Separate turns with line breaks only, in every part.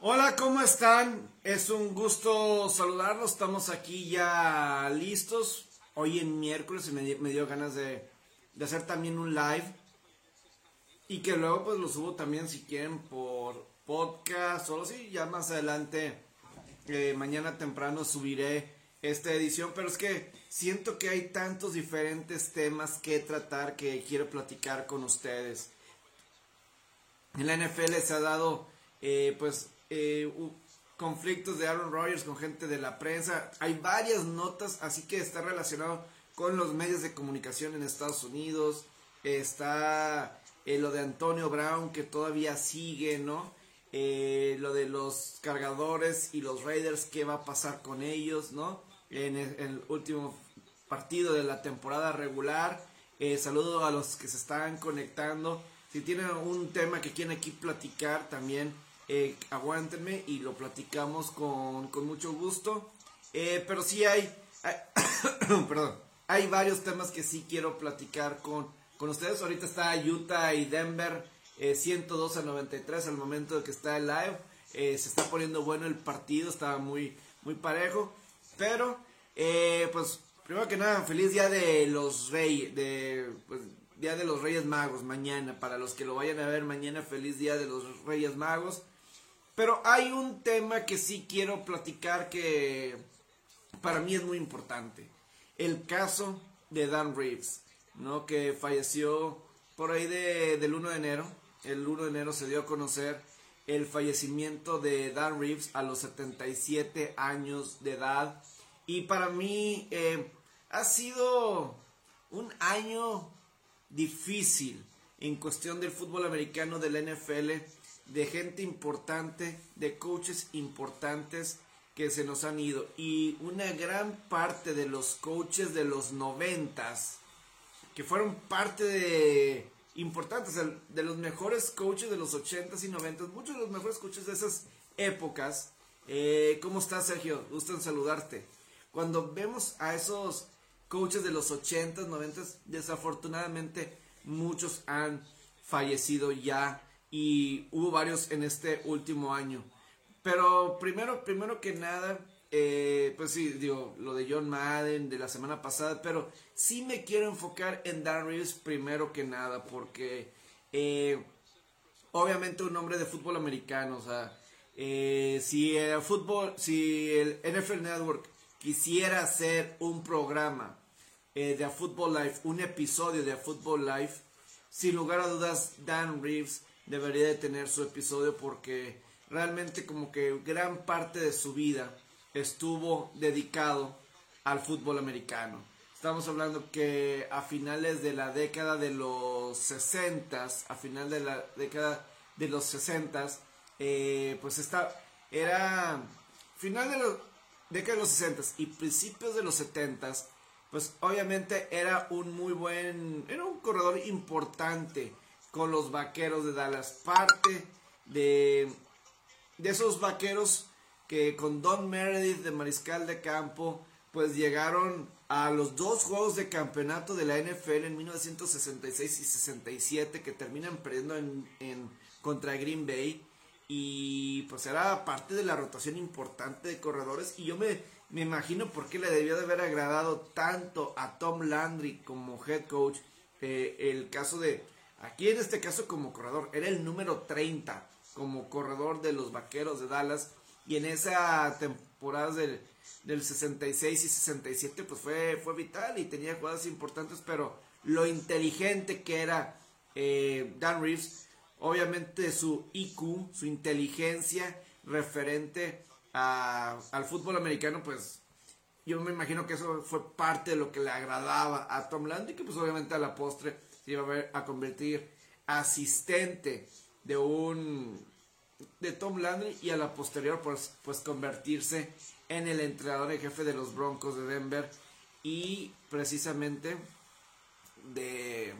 Hola, ¿cómo están? Es un gusto saludarlos. Estamos aquí ya listos. Hoy en miércoles me, me dio ganas de, de, hacer también un live. Y que luego pues lo subo también si quieren por podcast o así. Ya más adelante, eh, mañana temprano subiré esta edición. Pero es que siento que hay tantos diferentes temas que tratar que quiero platicar con ustedes. En la NFL se ha dado eh, pues eh, conflictos de Aaron Rodgers con gente de la prensa. Hay varias notas, así que está relacionado con los medios de comunicación en Estados Unidos. Está eh, lo de Antonio Brown que todavía sigue, ¿no? Eh, lo de los cargadores y los Raiders, qué va a pasar con ellos, ¿no? En el, último partido de la temporada regular. saludo a los que se están conectando. Si tienen un tema que quieren aquí platicar también, eh, aguántenme y lo platicamos con, con mucho gusto. Eh, pero sí hay, perdón, hay varios temas que sí quiero platicar con, con ustedes. Ahorita está Utah y Denver eh, 102 a 93 al momento de que está el live. Eh, se está poniendo bueno el partido, está muy, muy parejo. Pero, eh, pues, primero que nada, feliz día de los reyes, de, pues, Día de los Reyes Magos, mañana. Para los que lo vayan a ver mañana, feliz Día de los Reyes Magos. Pero hay un tema que sí quiero platicar que para mí es muy importante. El caso de Dan Reeves, ¿no? Que falleció por ahí de, del 1 de enero. El 1 de enero se dio a conocer el fallecimiento de Dan Reeves a los 77 años de edad. Y para mí eh, ha sido un año difícil en cuestión del fútbol americano del NFL, de gente importante, de coaches importantes que se nos han ido. Y una gran parte de los coaches de los noventas, que fueron parte de importantes, de los mejores coaches de los ochentas y noventas, muchos de los mejores coaches de esas épocas. Eh, ¿Cómo estás, Sergio? Gusto en saludarte. Cuando vemos a esos coaches de los 80s, 90s, desafortunadamente muchos han fallecido ya y hubo varios en este último año. Pero primero, primero que nada, eh, pues sí, digo, lo de John Madden de la semana pasada, pero sí me quiero enfocar en Dan Reeves primero que nada, porque eh, obviamente un hombre de fútbol americano, o sea, eh, si el fútbol, si el NFL Network quisiera hacer un programa de A Football Life, un episodio de A Football Life, sin lugar a dudas Dan Reeves debería de tener su episodio porque realmente como que gran parte de su vida estuvo dedicado al fútbol americano. Estamos hablando que a finales de la década de los 60, a final de la década de los 60, eh, pues está, era final de la década de los 60 y principios de los 70 pues obviamente era un muy buen, era un corredor importante con los vaqueros de Dallas. Parte de, de esos vaqueros que con Don Meredith de mariscal de campo, pues llegaron a los dos juegos de campeonato de la NFL en 1966 y 67 que terminan perdiendo en, en contra Green Bay y pues era parte de la rotación importante de corredores y yo me me imagino por qué le debió de haber agradado tanto a Tom Landry como head coach eh, el caso de, aquí en este caso como corredor, era el número 30 como corredor de los Vaqueros de Dallas. Y en esa temporada del, del 66 y 67 pues fue, fue vital y tenía jugadas importantes, pero lo inteligente que era eh, Dan Reeves, obviamente su IQ, su inteligencia referente al fútbol americano, pues yo me imagino que eso fue parte de lo que le agradaba a Tom Landry, que pues obviamente a la postre iba a, ver, a convertir asistente de un de Tom Landry y a la posterior pues, pues convertirse en el entrenador en jefe de los Broncos de Denver y precisamente de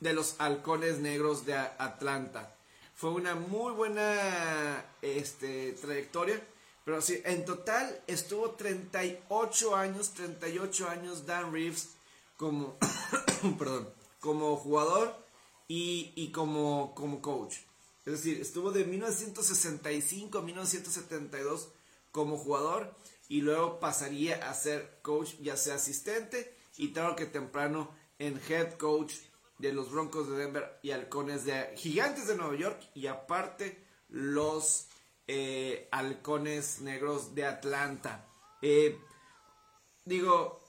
de los halcones negros de Atlanta. Fue una muy buena este, trayectoria. Pero sí, en total estuvo 38 años, 38 años Dan Reeves como, perdón, como jugador y, como, como coach. Es decir, estuvo de 1965 a 1972 como jugador y luego pasaría a ser coach, ya sea asistente y claro que temprano en head coach de los Broncos de Denver y Halcones de Gigantes de Nueva York y aparte los eh, Halcones Negros de Atlanta. Eh, digo,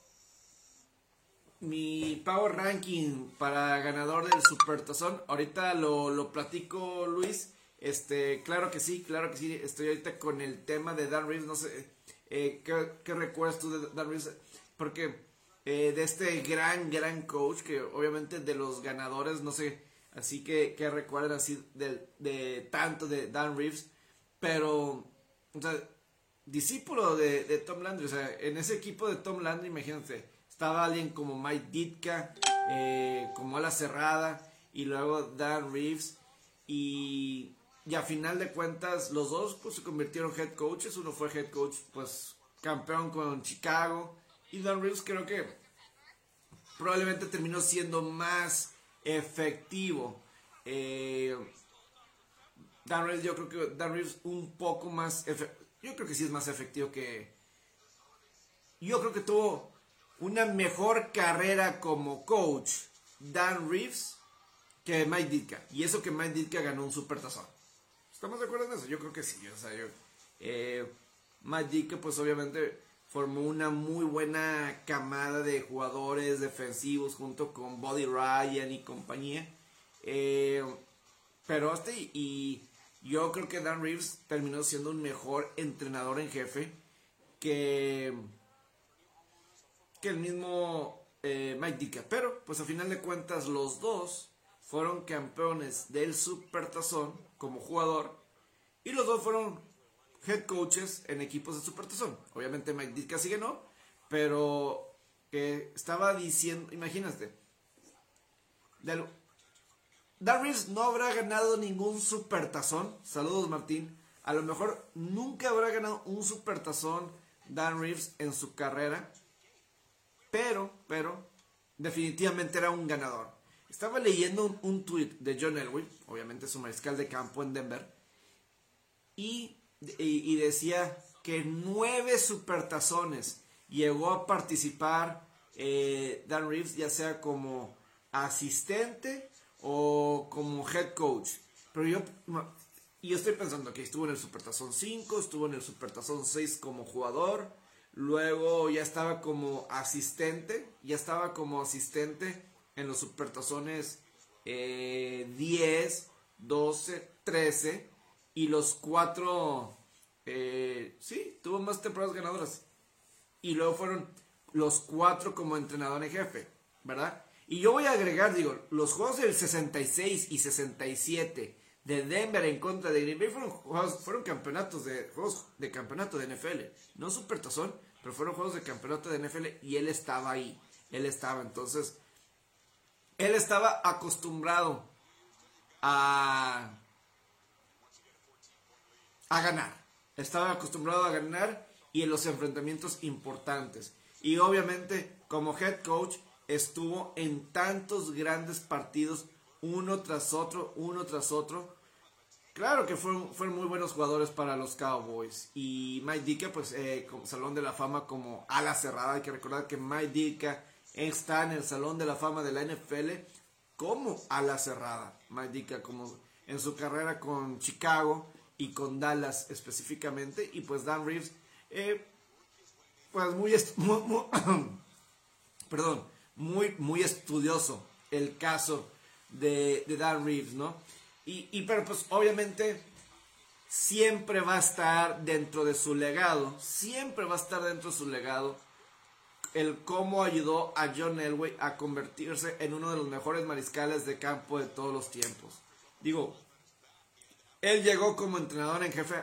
mi power ranking para ganador del Supertazón, ahorita lo, lo platico Luis. Este, claro que sí, claro que sí. Estoy ahorita con el tema de Dan Reeves. No sé, eh, ¿qué, recuerdas tú de Dan Reeves? Porque eh, de este gran, gran coach, que obviamente de los ganadores, no sé, así que, que recuerdan así de, de tanto de Dan Reeves. Pero, o sea, discípulo de, de Tom Landry. O sea, en ese equipo de Tom Landry, imagínate estaba alguien como Mike Ditka, eh, como ala cerrada, y luego Dan Reeves. Y, y, a final de cuentas, los dos pues, se convirtieron head coaches. Uno fue head coach, pues campeón con Chicago. Y Dan Reeves creo que probablemente terminó siendo más efectivo. Eh, Dan Reeves, yo creo que Dan Reeves un poco más. Yo creo que sí es más efectivo que. Yo creo que tuvo una mejor carrera como coach Dan Reeves que Mike Ditka. Y eso que Mike Ditka ganó un super tazón. ¿Estamos de acuerdo en eso? Yo creo que sí. O sea, yo, eh, Mike Ditka pues obviamente formó una muy buena camada de jugadores defensivos junto con Buddy Ryan y compañía. Eh, pero hasta y yo creo que Dan Reeves terminó siendo un mejor entrenador en jefe que que el mismo eh, Mike Ditka. Pero, pues a final de cuentas, los dos fueron campeones del Supertazón como jugador. Y los dos fueron head coaches en equipos de Supertazón. Obviamente Mike Ditka sí no, pero que estaba diciendo, imagínate, Reeves no habrá ganado ningún supertazón. Saludos Martín. A lo mejor nunca habrá ganado un supertazón Dan Reeves en su carrera. Pero, pero, definitivamente era un ganador. Estaba leyendo un, un tweet de John Elway, obviamente su mariscal de campo en Denver, y, y, decía que nueve supertazones llegó a participar eh, Dan Reeves, ya sea como asistente o como head coach. Pero yo, yo estoy pensando que estuvo en el Supertazón 5, estuvo en el Supertazón 6 como jugador, Luego ya estaba como asistente, ya estaba como asistente en los supertazones 10, 12, 13 y los cuatro, eh, sí, tuvo más temporadas ganadoras. Y luego fueron los cuatro como entrenador en jefe, ¿verdad? Y yo voy a agregar, digo, los juegos del 66 y 67 de Denver en contra de Green Bay. Fueron, fueron campeonatos de juegos de campeonato de NFL, no supertazón, pero fueron juegos de campeonato de NFL y él estaba ahí, él estaba, entonces, él estaba acostumbrado a, a ganar, estaba acostumbrado a ganar y en los enfrentamientos importantes. Y obviamente como head coach estuvo en tantos grandes partidos uno tras otro, uno tras otro. Claro que fueron, muy buenos jugadores para los Cowboys. Y Mike Ditka, pues, eh, Salón de la Fama como ala cerrada. Hay que recordar que Mike Ditka está en el Salón de la Fama de la NFL como ala cerrada. Mike Ditka, como en su carrera con Chicago y con Dallas específicamente. Y pues Dan Reeves, eh, pues muy, muy perdón, muy, muy estudioso el caso de, Dan Reeves, ¿no? Y, y, pero pues obviamente siempre va a estar dentro de su legado, siempre va a estar dentro de su legado el cómo ayudó a John Elway a convertirse en uno de los mejores mariscales de campo de todos los tiempos. Digo, él llegó como entrenador en jefe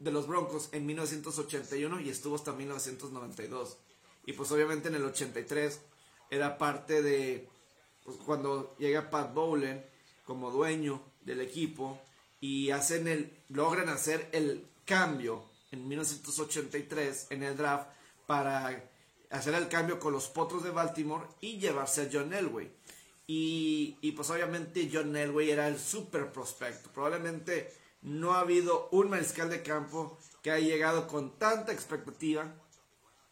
de los Broncos en 1981 y estuvo hasta 1992. Y pues obviamente en el 83 era parte de cuando llega Pat Bowlen como dueño del equipo y hacen el, logran hacer el cambio en 1983 en el draft para hacer el cambio con los Potros de Baltimore y llevarse a John Elway. Y, y pues obviamente John Elway era el super prospecto. Probablemente no ha habido un mariscal de campo que haya llegado con tanta expectativa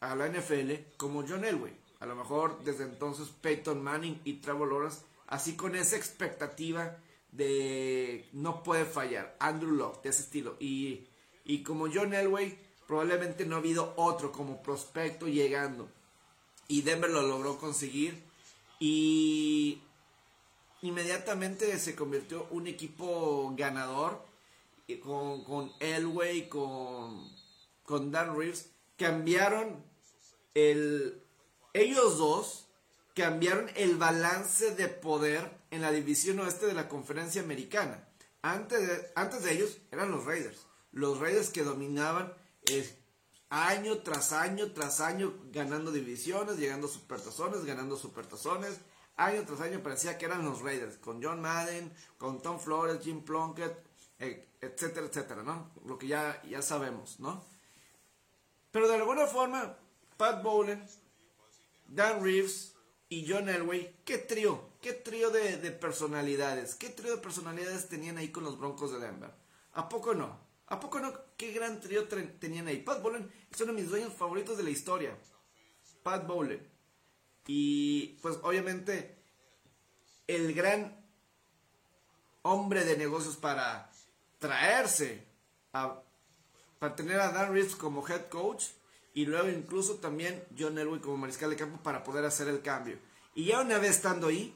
a la NFL como John Elway. A lo mejor desde entonces Peyton Manning y Trevor Lawrence, así con esa expectativa de no puede fallar. Andrew Locke, de ese estilo. Y, y como John Elway, probablemente no ha habido otro como prospecto llegando. Y Denver lo logró conseguir. Y inmediatamente se convirtió un equipo ganador. Con, con Elway, con, con Dan Reeves. Cambiaron el... Ellos dos cambiaron el balance de poder en la división oeste de la conferencia americana. Antes de, antes de ellos eran los Raiders. Los Raiders que dominaban eh, año tras año tras año ganando divisiones, llegando a supertazones, ganando supertazones. Año tras año parecía que eran los Raiders, con John Madden, con Tom Flores, Jim Plunkett, eh, etcétera, etcétera, ¿no? Lo que ya, ya sabemos, ¿no? Pero de alguna forma, Pat Bowlen, Dan Reeves y John Elway, ¿qué trío? ¿Qué trío de, de, personalidades? ¿Qué trío de personalidades tenían ahí con los Broncos de Denver? ¿A poco no? ¿A poco no? ¿Qué gran trío tenían ahí? Pat Bowlen es uno de mis dueños favoritos de la historia. Pat Bowlen. Y pues obviamente el gran hombre de negocios para traerse a, para tener a Dan Reeves como head coach y luego incluso también John Elway como mariscal de campo para poder hacer el cambio. Y ya una vez estando ahí,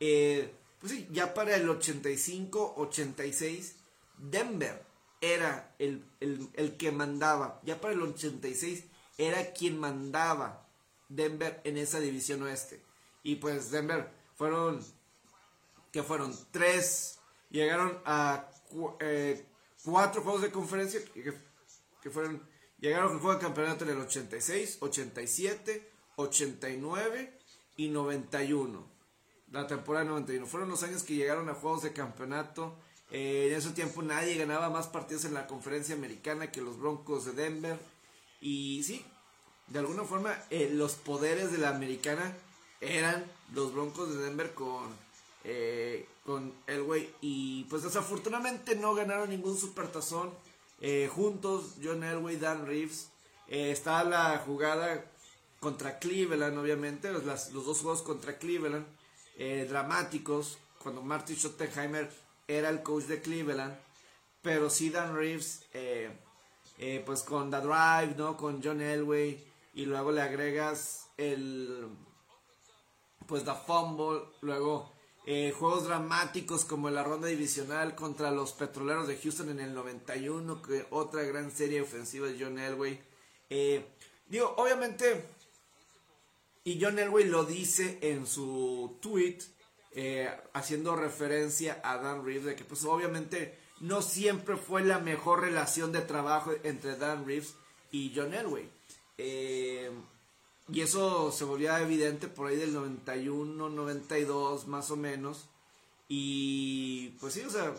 eh, pues sí, ya para el 85-86, Denver era el, el, que mandaba. Ya para el 86 era quien mandaba Denver en esa división oeste. Y pues Denver fueron, que fueron tres, llegaron a eh, cuatro juegos de conferencia, que fueron, llegaron al juego de campeonato en el 86, 87, 89 y 91 la temporada 91. Fueron los años que llegaron a juegos de campeonato. Eh, en ese tiempo nadie ganaba más partidos en la conferencia americana que los Broncos de Denver. Y sí, de alguna forma eh, los poderes de la americana eran los Broncos de Denver con, eh, con Elway. Y pues desafortunadamente no ganaron ningún supertazón juntos. John Elway, Dan Reeves. está la jugada contra Cleveland, obviamente. Los, los dos juegos contra Cleveland eh, dramáticos cuando Marty Schottenheimer era el coach de Cleveland, pero sí Dan Reeves, eh, eh, pues con The Drive, ¿no? Con John Elway, y luego le agregas el, pues The Fumble, luego juegos dramáticos como la ronda divisional contra los Petroleros de Houston en el 91, que otra gran serie ofensiva de John Elway. digo, obviamente y John Elway lo dice en su tweet, eh, haciendo referencia a Dan Reeves, de que pues obviamente no siempre fue la mejor relación de trabajo entre Dan Reeves y John Elway. Eh, y eso se volvía evidente por ahí del 91, 92 más o menos. Y pues sí, o sea...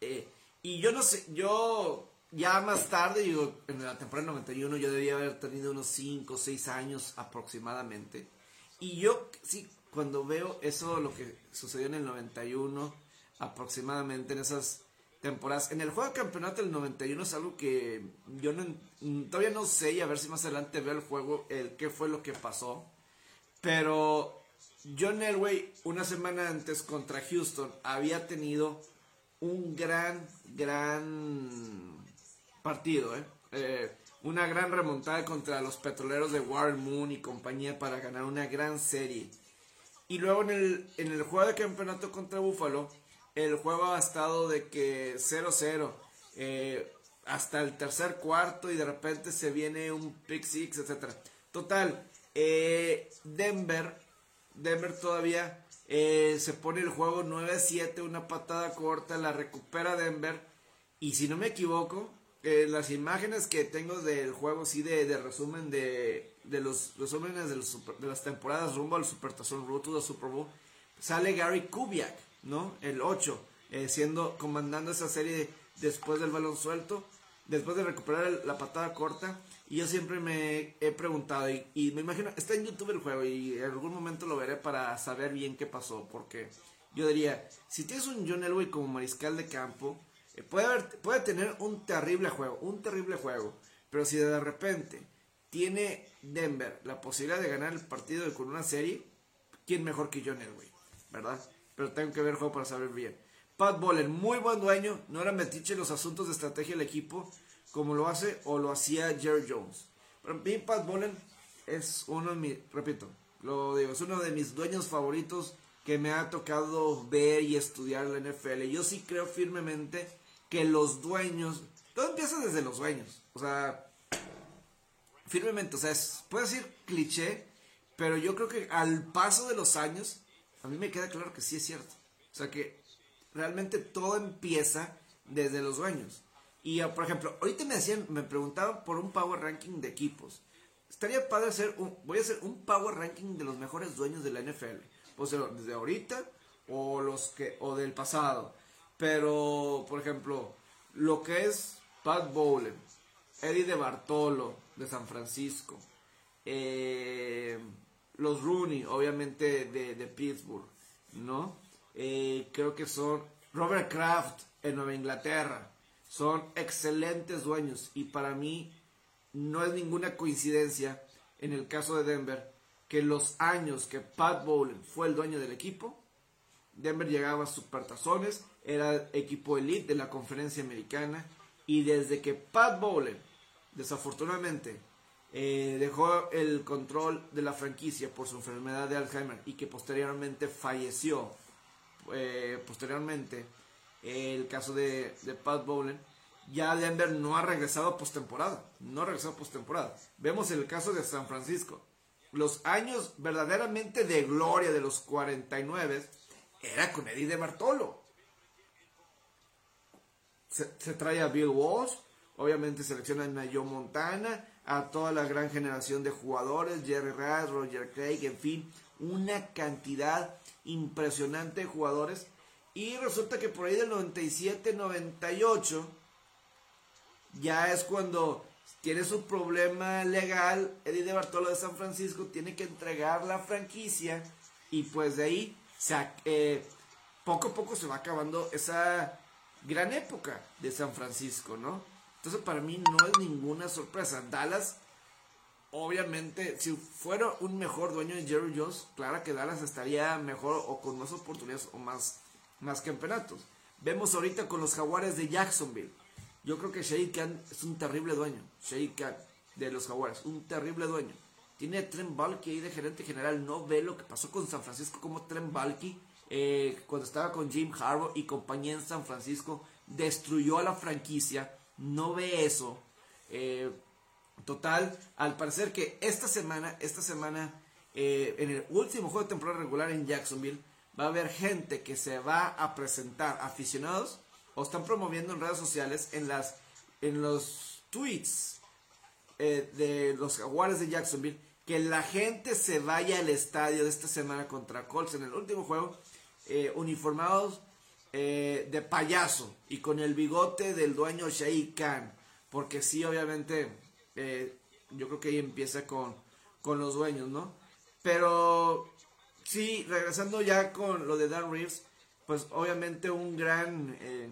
Eh, y yo no sé, yo ya más tarde, digo, en la temporada 91 yo debía haber tenido unos 5 o 6 años aproximadamente. Y yo, sí, cuando veo eso, lo que sucedió en el 91, aproximadamente en esas temporadas, en el juego de campeonato del 91 es algo que yo no, todavía no sé y a ver si más adelante veo el juego, el qué fue lo que pasó. Pero John Elway, una semana antes contra Houston, había tenido un gran, gran partido, ¿eh? ¿eh? una gran remontada contra los petroleros de Warren Moon y compañía para ganar una gran serie. Y luego en el, en el juego de campeonato contra Buffalo, el juego ha estado de que 0-0 eh, hasta el tercer cuarto y de repente se viene un pick six, etc. Total, eh, Denver, Denver todavía se pone el juego 9-7, una patada corta, la recupera Denver. Y si no me equivoco, eh, las imágenes que tengo del juego, sí, de, de resumen de, de los resúmenes de, de, las temporadas rumbo al Supertazón, rumbo al Super Bowl, sale Gary Kubiak, ¿no? El 8, eh, siendo, comandando esa serie después del balón suelto. después de recuperar la patada corta. Y yo siempre me he preguntado, y, me imagino, está en YouTube el juego y en algún momento lo veré para saber bien qué pasó, porque yo diría, si tienes un John Elway como mariscal de campo, eh, puede, haber, puede tener un terrible juego, un terrible juego, pero si de repente tiene Denver la posibilidad de ganar el partido con una serie, ¿quién mejor que John Elway? ¿Verdad? Pero tengo que ver el juego para saber bien. Pat Bowlen, muy buen dueño, no era metiche en los asuntos de estrategia del equipo, como lo hace o lo hacía Jerry Jones. Para mí, Pat Bowlen es uno de mis, repito, lo digo, es uno de mis dueños favoritos que me ha tocado ver y estudiar la NFL. Yo sí creo firmemente que los dueños, todo empieza desde los dueños, o sea, firmemente, o sea, puede ser cliché, pero yo creo que al paso de los años, a mí me queda claro que sí es cierto. O sea que realmente todo empieza desde los dueños. Y ah, por ejemplo, ahorita me decían, me preguntaban por un power ranking de equipos. Estaría padre hacer un, voy a hacer un power ranking de los mejores dueños de la NFL. Puede ser desde ahorita o los que o del pasado. Pero, por ejemplo, lo que es Pat Bowlen, Eddie de Bartolo de San Francisco, eh, los Rooney, obviamente de, de Pittsburgh, ¿no? Eh, creo que son Robert Kraft en Nueva Inglaterra, son excelentes dueños y para mí no es ninguna coincidencia en el caso de Denver que los años que Pat Bowlen fue el dueño del equipo, Denver llegaba a supertazones, era equipo elite de la conferencia americana y desde que Pat Bowlen desafortunadamente eh, dejó el control de la franquicia por su enfermedad de Alzheimer y que posteriormente falleció eh, posteriormente el caso de, Pat Bowlen, ya Denver no ha regresado postemporada. No ha regresado postemporada. Vemos el caso de San Francisco. Los años verdaderamente de gloria de los 49 era con Eddie de Bartolo. Se, trae a Bill Walsh, obviamente selecciona a Joe Montana, a toda la gran generación de jugadores, Jerry Rice, Roger Craig, en fin, una cantidad impresionante de jugadores y resulta que por ahí del 97-98 ya es cuando tiene su problema legal. Eddie de Bartolo de San Francisco tiene que entregar la franquicia y pues de ahí eh, poco a poco se va acabando esa gran época de San Francisco, ¿no? Entonces para mí no es ninguna sorpresa. Dallas, obviamente, si fuera un mejor dueño de Jerry Jones, claro que Dallas estaría mejor o con más oportunidades o más más campeonatos. Vemos ahorita con los Jaguares de Jacksonville. Yo creo que Shahid Khan es un terrible dueño. Shahid Khan de los Jaguares, un terrible dueño. Tiene a ahí de gerente general. No ve lo que pasó con San Francisco, como Trent Balky, eh, cuando estaba con Jim Harbaugh y compañía en San Francisco, destruyó a la franquicia. No ve eso. Eh, total, al parecer que esta semana, esta semana, eh, en el último juego de temporada regular en Jacksonville, va a haber gente que se va a presentar, aficionados, o están promoviendo en redes sociales, en, las, en los tweets eh, de los jaguares de Jacksonville, que la gente se vaya al estadio de esta semana contra Colts en el último juego, eh, uniformados eh, de payaso y con el bigote del dueño Shahid Khan, porque sí, obviamente, yo creo que ahí empieza con, con los dueños, ¿no? Pero Sí, regresando ya con lo de Dan Reeves, pues obviamente un gran... Eh,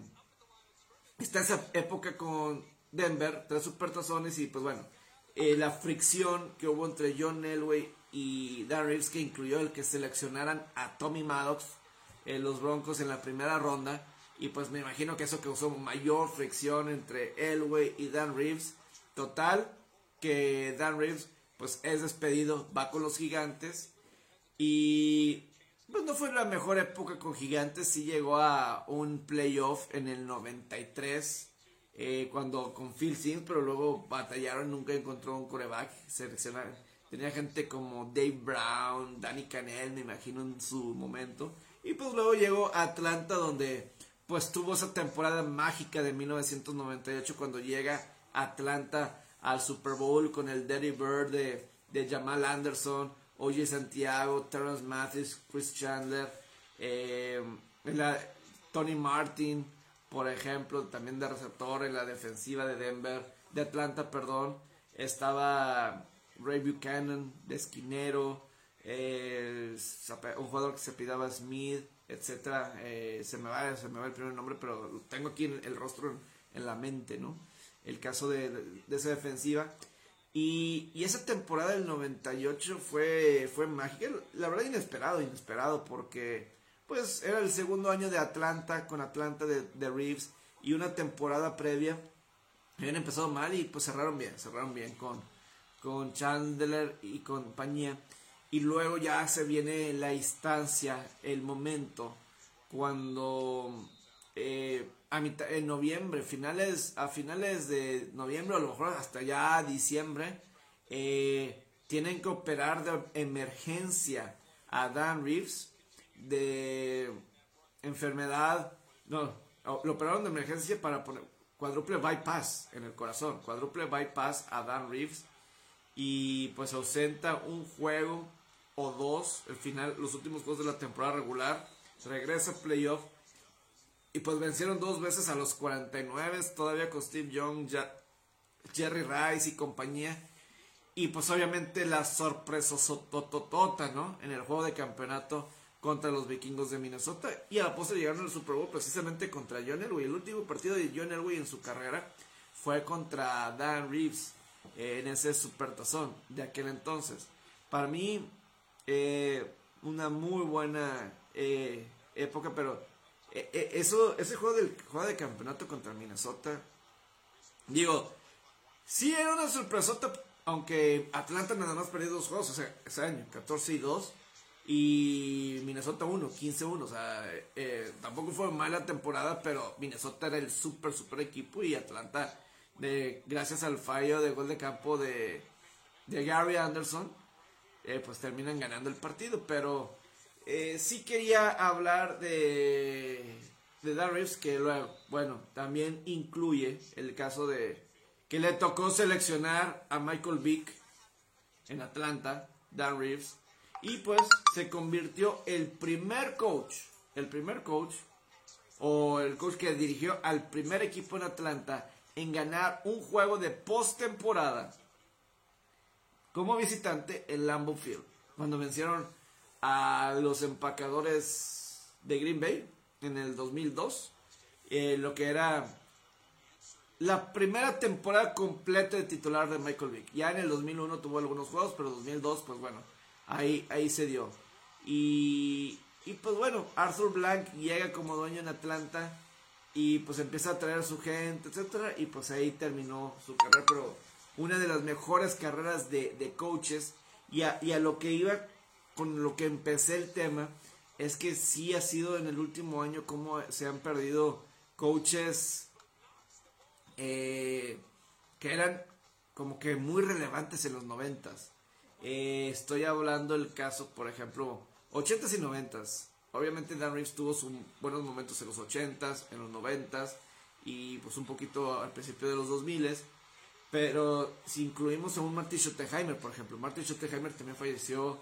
está esa época con Denver, tres supertazones y pues bueno, eh, la fricción que hubo entre John Elway y Dan Reeves que incluyó el que seleccionaran a Tommy Maddox en los Broncos en la primera ronda y pues me imagino que eso causó mayor fricción entre Elway y Dan Reeves. Total, que Dan Reeves pues es despedido, va con los gigantes y pues no fue la mejor época con Gigantes, sí llegó a un playoff en el 93, eh, cuando con Phil Sims, pero luego batallaron, nunca encontró un coreback. Tenía gente como Dave Brown, Danny Canel, me imagino en su momento. Y pues luego llegó a Atlanta, donde pues tuvo esa temporada mágica de 1998, cuando llega Atlanta al Super Bowl con el Daddy Bird de, de Jamal Anderson Oye Santiago, Terrence Mathis, Chris Chandler, eh, Tony Martin, por ejemplo, también de receptor en la defensiva de Denver, de Atlanta, perdón, estaba Ray Buchanan de esquinero, eh, un jugador que se pidaba Smith, etcétera, eh, se me va, se me va el primer nombre, pero tengo aquí el, rostro en, la mente, ¿no? El caso de, esa defensiva. Y, y, esa temporada del 98 fue, fue mágica, la verdad inesperado, inesperado, porque pues era el segundo año de Atlanta, con Atlanta de, de Reeves, y una temporada previa habían empezado mal y pues cerraron bien, cerraron bien con, con Chandler y compañía. Y luego ya se viene la instancia, el momento, cuando eh, a mitad, en noviembre, finales, a finales de noviembre, a lo mejor hasta ya diciembre, eh, tienen que operar de emergencia a Dan Reeves de enfermedad, no, lo operaron de emergencia para poner cuádruple bypass en el corazón, cuádruple bypass a Dan Reeves y pues ausenta un juego dos, el final, los últimos juegos de la temporada regular, regresa a playoff y pues vencieron dos veces a los 49, todavía con Steve Young, Jerry Rice y compañía. Y pues obviamente la sorpresa sototota, ¿no? En el juego de campeonato contra los vikingos de Minnesota. Y a la postre llegaron al Super Bowl precisamente contra John Elway. El último partido de John Elway en su carrera fue contra Dan Reeves en ese supertazón de aquel entonces. Para mí, eh, una muy buena eh, época, pero eh, eso, ese juego, del, juego de campeonato contra Minnesota, digo, sí era una sorpresota, aunque Atlanta nada más perdió dos juegos, o sea, ese año, 14 y 2, y Minnesota 1, 15-1, o sea, tampoco fue mala temporada, pero Minnesota era el super, super equipo y Atlanta de, gracias al fallo de gol de campo de, de Gary Anderson, eh, pues terminan ganando el partido. Pero eh, sí quería hablar de, de Darius, que luego, bueno, también incluye el caso de que le tocó seleccionar a Michael Vick en Atlanta, Dan Reeves, y pues se convirtió el primer coach, el primer coach, o el coach que dirigió al primer equipo en Atlanta en ganar un juego de postemporada como visitante en Lambeau Field, cuando vencieron a los empacadores de Green Bay en el 2002, eh, lo que era la primera temporada completa de titular de Michael Vick. Ya en el 2001 tuvo algunos juegos, pero en 2002, pues bueno, ahí, ahí se dio. Y, y pues bueno, Arthur Blank llega como dueño en Atlanta y pues empieza a traer a su gente, etcétera, y pues ahí terminó su carrera, pero una de las mejores carreras de, coaches, y a, y a, lo que iba con lo que empecé el tema, es que sí ha sido en el último año como se han perdido coaches eh, que eran como que muy relevantes en los noventas. Eh, estoy hablando del caso, por ejemplo, 80s y 90s. Obviamente Dan Reeves tuvo sus buenos momentos en los 80s, en los 90s y pues un poquito al principio de los 2000s. Pero si incluimos a un Marty Schottenheimer, por ejemplo, Marty Schottenheimer también falleció,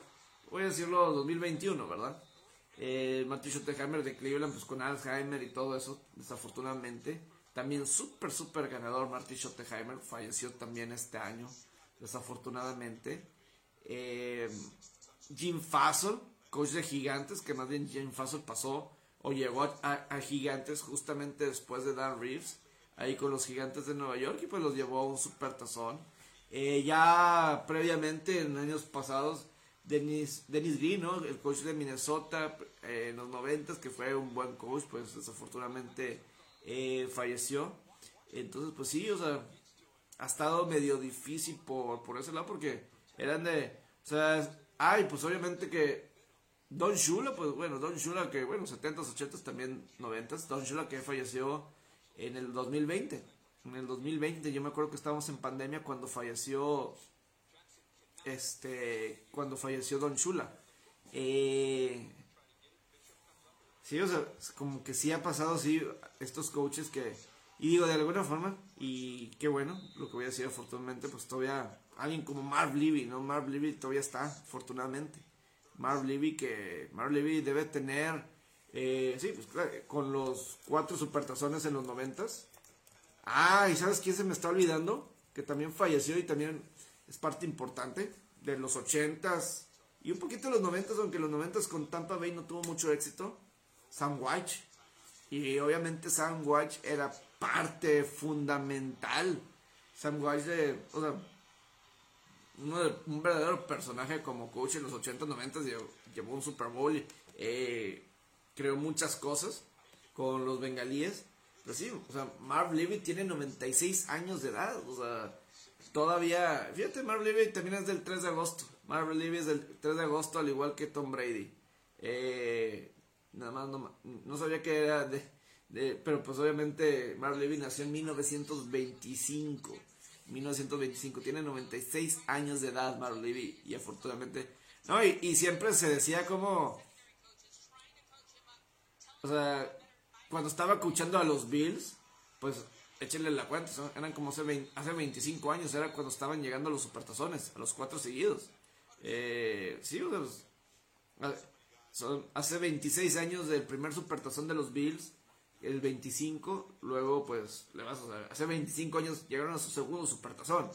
voy a decirlo, 2021, ¿verdad? Eh, Marty Schottenheimer de Cleveland, pues con Alzheimer y todo eso, desafortunadamente. También súper, súper ganador Marty Schottenheimer, falleció también este año, desafortunadamente. Eh, Jim Fassel, coach de Gigantes, que más bien Jim Fassel pasó o llegó a, Gigantes justamente después de Dan Reeves, ahí con los Gigantes de Nueva York y pues los llevó a un super tazón. Eh, ya previamente, en años pasados, Dennis, Dennis Green, el coach de Minnesota eh, en los 90 que fue un buen coach, pues desafortunadamente eh, falleció. Entonces, pues sí, o sea, ha estado medio difícil por, por ese lado porque eran de, o sea, ay, pues obviamente que Don Shula, pues bueno, Don Shula que, bueno, 70s, 80s, también 90s. Don Shula que falleció en el 2020. En el 2020, yo me acuerdo que estábamos en pandemia cuando falleció, este, cuando falleció Don Shula. Eh, sí, o sea, como que sí ha pasado, sí, estos coaches que, y digo, de alguna forma, y qué bueno, lo que voy a decir, afortunadamente, pues todavía, alguien como Marv Levy, ¿no? Marv Levy todavía está, afortunadamente. Marv Levy, que Marv Levy debe tener Eh, sí, pues claro, con los cuatro supertazones en los noventas. Ah, ¿y sabes quién se me está olvidando? Que también falleció y también es parte importante de los ochentas y un poquito de los noventas, aunque los noventas con Tampa Bay no tuvo mucho éxito. Sam White. Y obviamente Sam White era parte fundamental. Sam White, o sea, un verdadero personaje como coach en los 80, 90 llevó, un Super Bowl, eh, creó muchas cosas con los bengalíes. Pero sí, o sea, Marv Levy tiene 96 años de edad, o sea, todavía, fíjate, Marv Levy también es del 3 de agosto. Marv Levy es del 3 de agosto, al igual que Tom Brady. Eh, nada más, no, no sabía que era de, de, pero pues obviamente Marv Levy nació en 1925. 1925, tiene 96 años de edad Marv Levy y afortunadamente, no, y, y siempre se decía como, o sea, cuando estaba escuchando a los Bills, pues échenle la cuenta, eran como hace, hace 25 años, era cuando estaban llegando a los supertazones, a los cuatro seguidos. Eh, sí, pues, son, hace 26 años del primer supertazón de los Bills, el 25, luego pues, le vas a, hace 25 años llegaron a su segundo supertazón,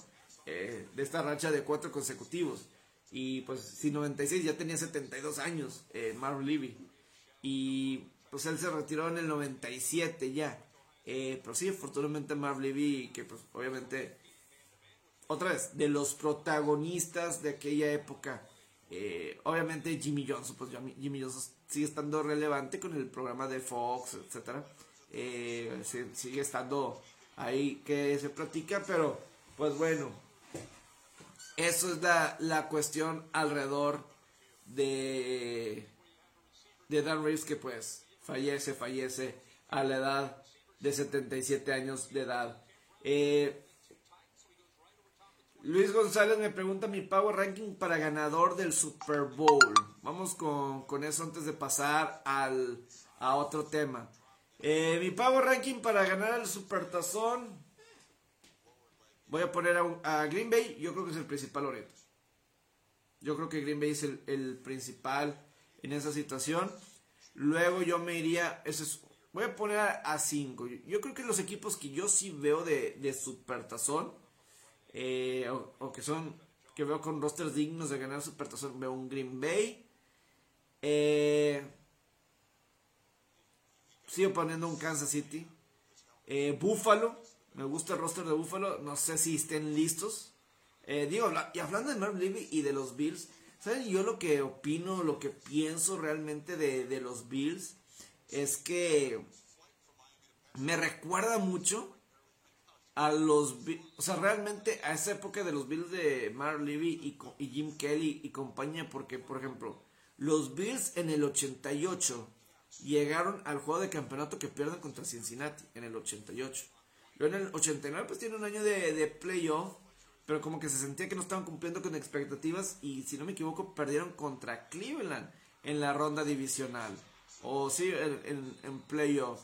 eh, de esta racha de cuatro consecutivos. Y pues, si 96 ya tenía 72 años, eh, Marv Levy. Y pues él se retiró en el 97 ya. Eh, pero sí, afortunadamente Marv Levy, que pues obviamente, otra vez, de los protagonistas de aquella época, eh, obviamente Jimmy Johnson, pues Jimmy Johnson sigue estando relevante con el programa de Fox, etcétera. Eh, sigue estando ahí que se platica, pero pues bueno, eso es la, la cuestión alrededor de, de Dan Reeves que pues fallece, fallece a la edad de 77 años de edad. Eh, Luis González me pregunta mi Power Ranking para ganador del Super Bowl. Vamos con, eso antes de pasar al, a otro tema. Eh, mi Power Ranking para ganar el Super Tazón. Voy a poner a, Green Bay. Yo creo que es el principal Loreto. Yo creo que Green Bay es el, principal en esa situación. Luego yo me iría. voy a poner a 5. Yo, creo que los equipos que yo sí veo de, de Super Tazón eh, o, que son que veo con rosters dignos de ganar Supertazón. Veo un Green Bay. Eh, sigo poniendo un Kansas City. Eh, Buffalo. Me gusta el roster de Buffalo. No sé si estén listos. Eh, digo, y hablando de Marv Levy y de los Bills. ¿Saben yo lo que opino, lo que pienso realmente de, de los Bills? Es que me recuerda mucho a los o sea realmente a esa época de los Bills de Mark Levy y, Jim Kelly y compañía porque por ejemplo los Bills en el 88 llegaron al juego de campeonato que pierden contra Cincinnati en el 88 luego en el 89 pues tiene un año de, de playoff pero como que se sentía que no estaban cumpliendo con expectativas y si no me equivoco perdieron contra Cleveland en la ronda divisional o sí en, en playoff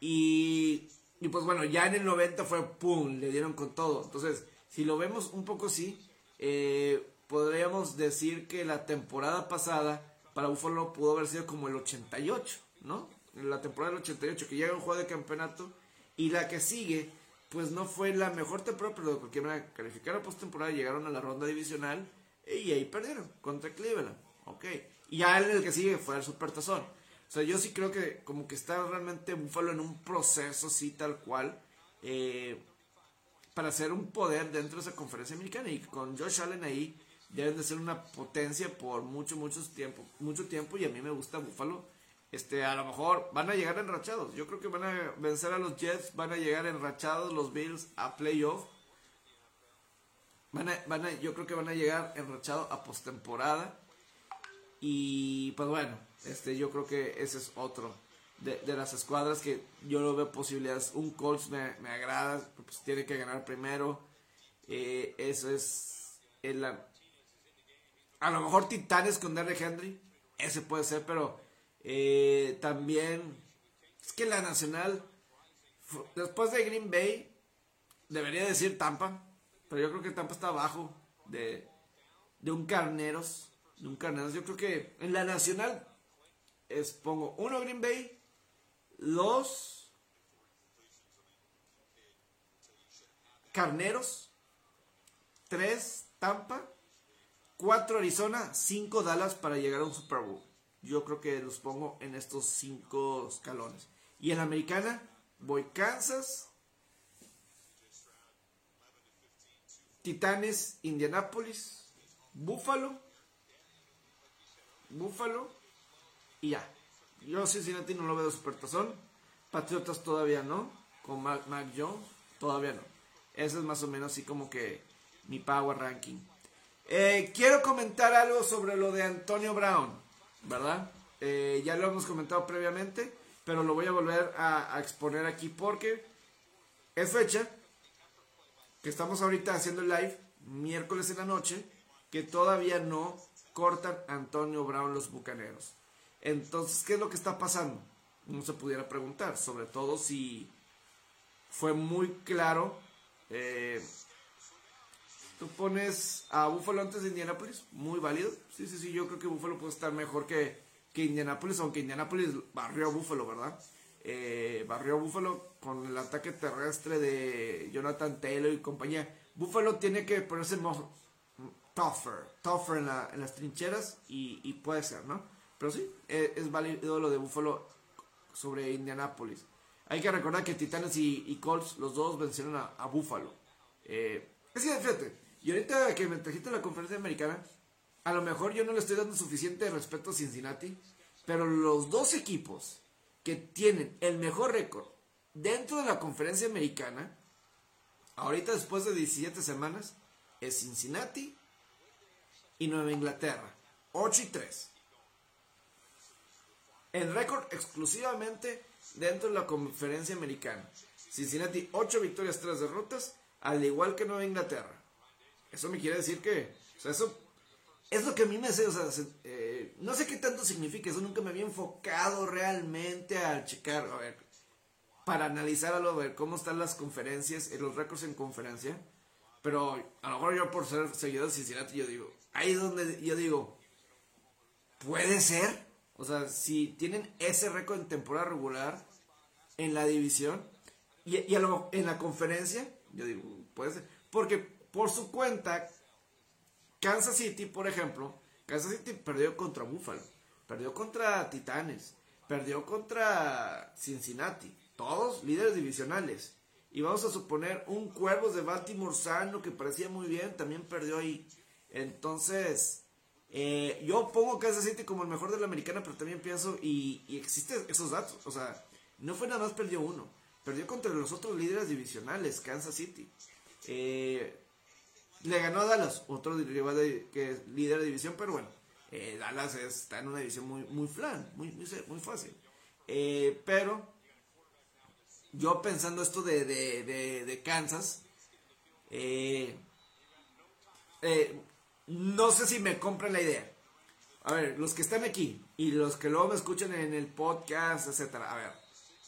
y y pues bueno, ya en el 90 fue pum, le dieron con todo. Entonces, si lo vemos un poco así, eh, podríamos decir que la temporada pasada para Buffalo pudo haber sido como el 88, ¿no? La temporada del 88, que llega un juego de campeonato. Y la que sigue, pues no fue la mejor temporada, pero porque iban a calificar a postemporada, llegaron a la ronda divisional y ahí perdieron contra Cleveland. Ok. Y ya el que sigue fue el Supertazón. O sea, yo sí creo que como que está realmente Buffalo en un proceso así tal cual eh, para ser un poder dentro de esa conferencia americana y con Josh Allen ahí deben de ser una potencia por mucho, mucho tiempo, mucho tiempo y a mí me gusta Buffalo. Este, a lo mejor van a llegar enrachados. Yo creo que van a vencer a los Jets, van a llegar enrachados los Bills a playoff. Van a, van a, yo creo que van a llegar enrachados a postemporada. Y pues bueno, este, yo creo que ese es otro de, las escuadras que yo lo veo posibilidades. Un Colts me, agrada, pues tiene que ganar primero. Eh, eso es el, a lo mejor Titanes con Derrick Henry, ese puede ser, pero eh, también es que la nacional, después de Green Bay, debería decir Tampa, pero yo creo que Tampa está abajo de, de un Carneros, de un Carneros. Yo creo que en la nacional es pongo uno Green Bay, los Carneros, tres Tampa, cuatro Arizona, cinco Dallas para llegar a un Super Bowl. Yo creo que los pongo en estos cinco escalones. Y en la americana voy Kansas, Titanes, Indianapolis, Buffalo, Buffalo y ya. Yo Cincinnati no lo veo supertazón. Patriotas todavía no. Con Mac, Jones todavía no. Ese es más o menos así como que mi power ranking. Eh, quiero comentar algo sobre lo de Antonio Brown, ¿verdad? Eh, ya lo hemos comentado previamente, pero lo voy a volver a, exponer aquí porque es fecha que estamos ahorita haciendo el live miércoles en la noche, que todavía no cortan Antonio Brown los Bucaneros. Entonces, ¿qué es lo que está pasando? No se pudiera preguntar, sobre todo si fue muy claro. Eh, Tú pones a Buffalo antes de Indianapolis, muy válido. Sí, sí, sí, yo creo que Buffalo puede estar mejor que, que Indianapolis, aunque Indianapolis barrió a Buffalo, ¿verdad? Eh, barrió a Buffalo con el ataque terrestre de Jonathan Taylor y compañía. Buffalo tiene que ponerse tougher, tougher en, las trincheras y, puede ser, ¿no? Pero sí, e, es, válido lo de Buffalo sobre Indianapolis. Hay que recordar que Titanes y, Colts, los dos vencieron a, Buffalo. Eh, es que, fíjate, y ahorita que me trajiste la conferencia americana, a lo mejor yo no le estoy dando suficiente respeto a Cincinnati, pero los dos equipos que tienen el mejor récord dentro de la conferencia americana, ahorita después de 17 semanas, es Cincinnati y Nueva Inglaterra. 8 y 3. El récord exclusivamente dentro de la conferencia americana. Cincinnati 8 victorias, 3 derrotas, al igual que Nueva Inglaterra. Eso me quiere decir que, o sea, eso es lo que a mí me hace, o sea, eh, no sé qué tanto significa, eso nunca me había enfocado realmente a checar, a ver, para analizar a ver cómo están las conferencias, los récords en conferencia, pero a lo mejor yo por ser seguidor de Cincinnati, yo digo, ahí es donde yo digo, puede ser. O sea, si tienen ese récord en temporada regular en la división y, y en la conferencia, yo digo, puede ser. Porque por su cuenta, Kansas City, por ejemplo, Kansas City perdió contra Buffalo, perdió contra Titanes, perdió contra Cincinnati, todos líderes divisionales. Y vamos a suponer un Cuervos de Baltimore sano que parecía muy bien, también perdió ahí. Entonces, eh, yo pongo Kansas City como el mejor de la americana, pero también pienso, y, existen esos datos, o sea, no fue nada más perdió uno, perdió contra los otros líderes divisionales, Kansas City. Eh, le ganó a Dallas, otro rival que es líder de división, pero bueno, eh, Dallas está en una división muy, muy flan, muy, muy, fácil. pero yo pensando esto de, de, de Kansas, eh, no sé si me compran la idea. A ver, los que están aquí y los que luego me escuchan en el podcast, etcétera. A ver,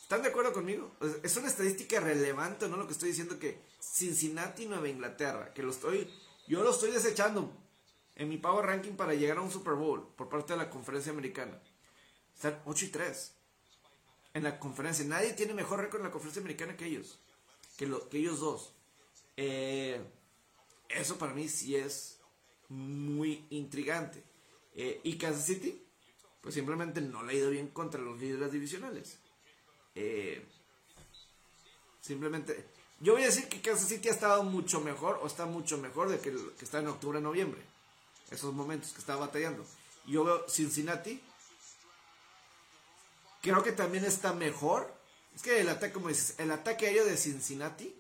¿están de acuerdo conmigo? Es una estadística relevante, ¿no? Lo que estoy diciendo que Cincinnati, Nueva Inglaterra, que lo estoy, yo lo estoy desechando en mi Power Ranking para llegar a un Super Bowl por parte de la conferencia americana. Están 8 y 3 en la conferencia. Nadie tiene mejor récord en la conferencia americana que ellos, que, que ellos dos. Eh, eso para mí sí es muy intrigante. Eh, y Kansas City, pues simplemente no le ha ido bien contra los líderes divisionales. Eh, simplemente, yo voy a decir que Kansas City ha estado mucho mejor o está mucho mejor de que, que está en octubre, noviembre. Esos momentos que estaba batallando. Yo veo Cincinnati. Creo que también está mejor. Es que el ataque, como dices, el ataque aéreo de Cincinnati.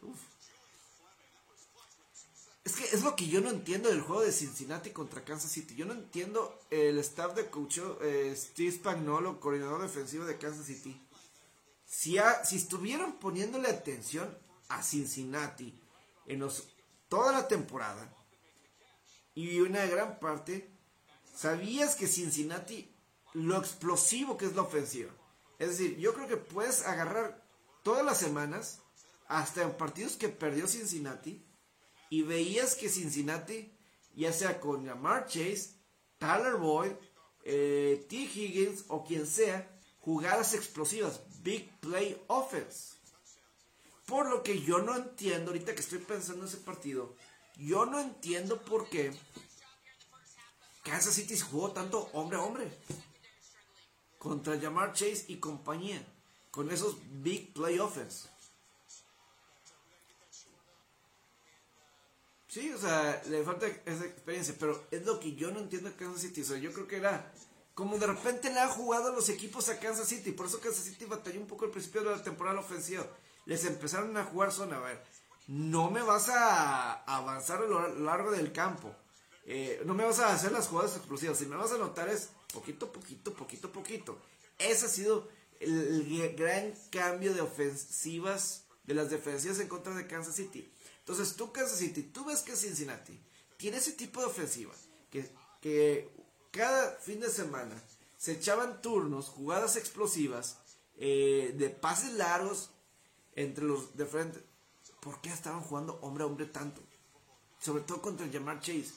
Es que es lo que yo no entiendo del juego de Cincinnati contra Kansas City. Yo no entiendo el staff de coach eh, Steve Spagnolo, coordinador defensivo de Kansas City. Si, si estuvieran poniéndole atención a Cincinnati en toda la temporada y una gran parte, sabías que Cincinnati, lo explosivo que es la ofensiva. Es decir, yo creo que puedes agarrar todas las semanas, hasta en partidos que perdió Cincinnati, y veías que Cincinnati, ya sea con Lamar Chase, Tyler Boyd, eh, T. Higgins o quien sea jugadas explosivas, big play offense. Por lo que yo no entiendo, ahorita que estoy pensando en ese partido, yo no entiendo por qué Kansas City jugó tanto hombre a hombre contra Jamar Chase y compañía, con esos big play offense. Sí, o sea, le falta esa experiencia, pero es lo que yo no entiendo de Kansas City. O sea, yo creo que era como de repente le han jugado los equipos a Kansas City. Por eso Kansas City batalló un poco al principio de la temporada ofensiva. Les empezaron a jugar zona. A ver, no me vas a avanzar a lo largo del campo. Eh, no me vas a hacer las jugadas explosivas. Si me vas a notar es poquito, poquito, poquito, poquito. Ese ha sido el gran cambio de ofensivas, de las defensivas en contra de Kansas City. Entonces tú Kansas City, tú ves que Cincinnati tiene ese tipo de ofensiva, que, que cada fin de semana se echaban turnos, jugadas explosivas, eh, de pases largos entre los de frente. ¿Por qué estaban jugando hombre a hombre tanto? Sobre todo contra el Jamar Chase.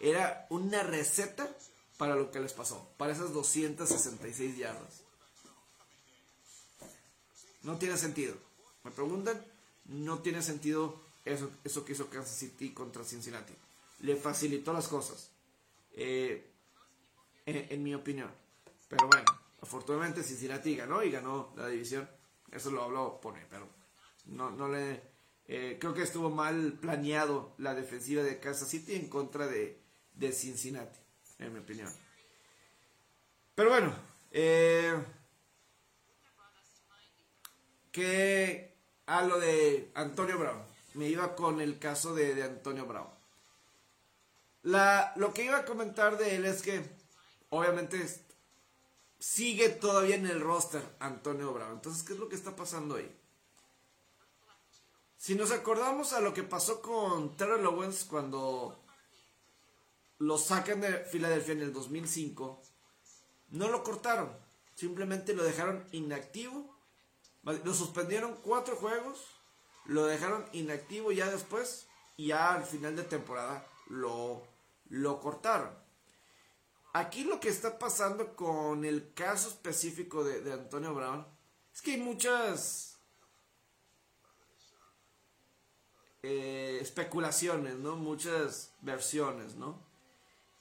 Era una receta para lo que les pasó, para esas 266 yardas. No tiene sentido. ¿Me preguntan? No tiene sentido eso, eso que hizo Kansas City contra Cincinnati. Le facilitó las cosas. Eh, en, mi opinión. Pero bueno, afortunadamente Cincinnati ganó y ganó la división. Eso lo habló Pone, pero no, no le... Eh, creo que estuvo mal planeado la defensiva de Kansas City en contra de, de Cincinnati, en mi opinión. Pero bueno, eh, que a lo de Antonio Brown me iba con el caso de, Antonio Brown. La, lo que iba a comentar de él es que, obviamente, sigue todavía en el roster Antonio Brown. Entonces, ¿qué es lo que está pasando ahí? Si nos acordamos a lo que pasó con Terrell Owens cuando lo sacan de Filadelfia en el 2005, no lo cortaron, simplemente lo dejaron inactivo, lo suspendieron cuatro juegos lo dejaron inactivo ya después y ya al final de temporada lo, lo cortaron. Aquí lo que está pasando con el caso específico de, Antonio Brown es que hay muchas eh, especulaciones, ¿no? Muchas versiones, ¿no?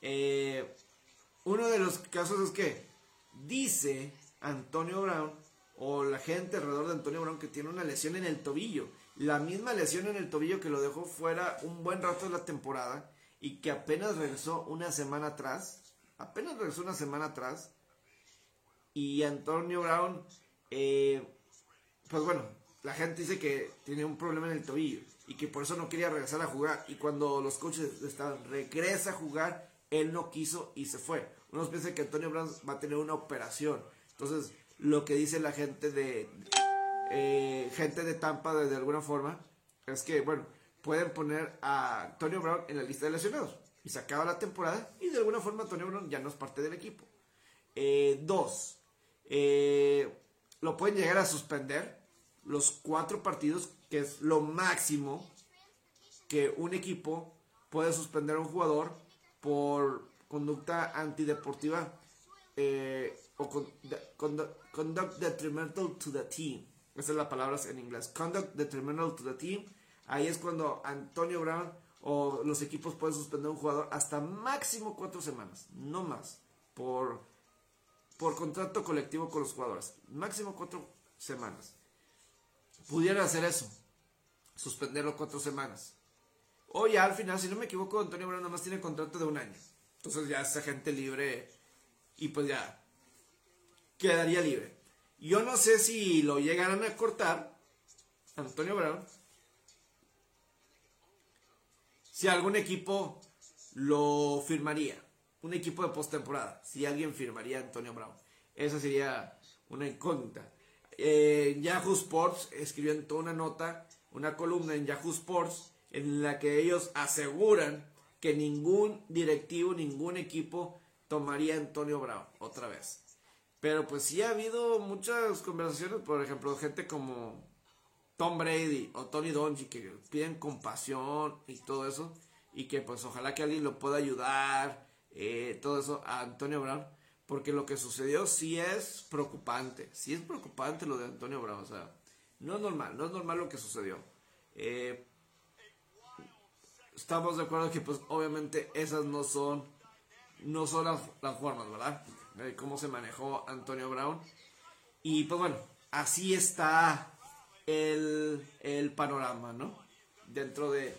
Eh, uno de los casos es que dice Antonio Brown o la gente alrededor de Antonio Brown que tiene una lesión en el tobillo la misma lesión en el tobillo que lo dejó fuera un buen rato de la temporada y que apenas regresó una semana atrás, apenas regresó una semana atrás, y Antonio Brown, eh, pues bueno, la gente dice que tiene un problema en el tobillo y que por eso no quería regresar a jugar. Y cuando los coaches estaban, regresa a jugar, él no quiso y se fue. Unos piensan que Antonio Brown va a tener una operación. Entonces, lo que dice la gente de, eh, gente de Tampa de, alguna forma, es que, bueno, pueden poner a Antonio Brown en la lista de lesionados. Y se acaba la temporada y de alguna forma Antonio Brown ya no es parte del equipo. Eh, dos, eh, lo pueden llegar a suspender los cuatro partidos, que es lo máximo que un equipo puede suspender a un jugador por conducta antideportiva o conduct detrimental to the team. Esa es la palabra en inglés. Conduct detrimental to the team. Ahí es cuando Antonio Brown o los equipos pueden suspender un jugador hasta máximo cuatro semanas, no más, por, por contrato colectivo con los jugadores. Máximo cuatro semanas. Pudieran hacer eso, suspenderlo cuatro semanas. O ya al final, si no me equivoco, Antonio Brown nada más tiene contrato de un año. Entonces ya esa gente libre y pues ya quedaría libre. Yo no sé si lo llegaran a cortar, Antonio Brown, si algún equipo lo firmaría. Un equipo de postemporada. Si alguien firmaría a Antonio Brown. Esa sería una incógnita. Eh, Yahoo Sports escribió toda una nota, una columna en Yahoo Sports, en la que ellos aseguran que ningún directivo, ningún equipo tomaría a Antonio Brown otra vez. Pero pues sí ha habido muchas conversaciones, por ejemplo, gente como Tom Brady o Tony Donji que piden compasión y todo eso. Y que pues ojalá que alguien lo pueda ayudar, eh, todo eso, a Antonio Brown. porque lo que sucedió sí es preocupante, sí es preocupante lo de Antonio Brown, o sea, no es normal, no es normal lo que sucedió. Eh, estamos de acuerdo que pues obviamente esas no son, no son las, las formas, ¿verdad? De cómo se manejó Antonio Brown. Y pues bueno, así está el, el panorama, ¿no? Dentro de,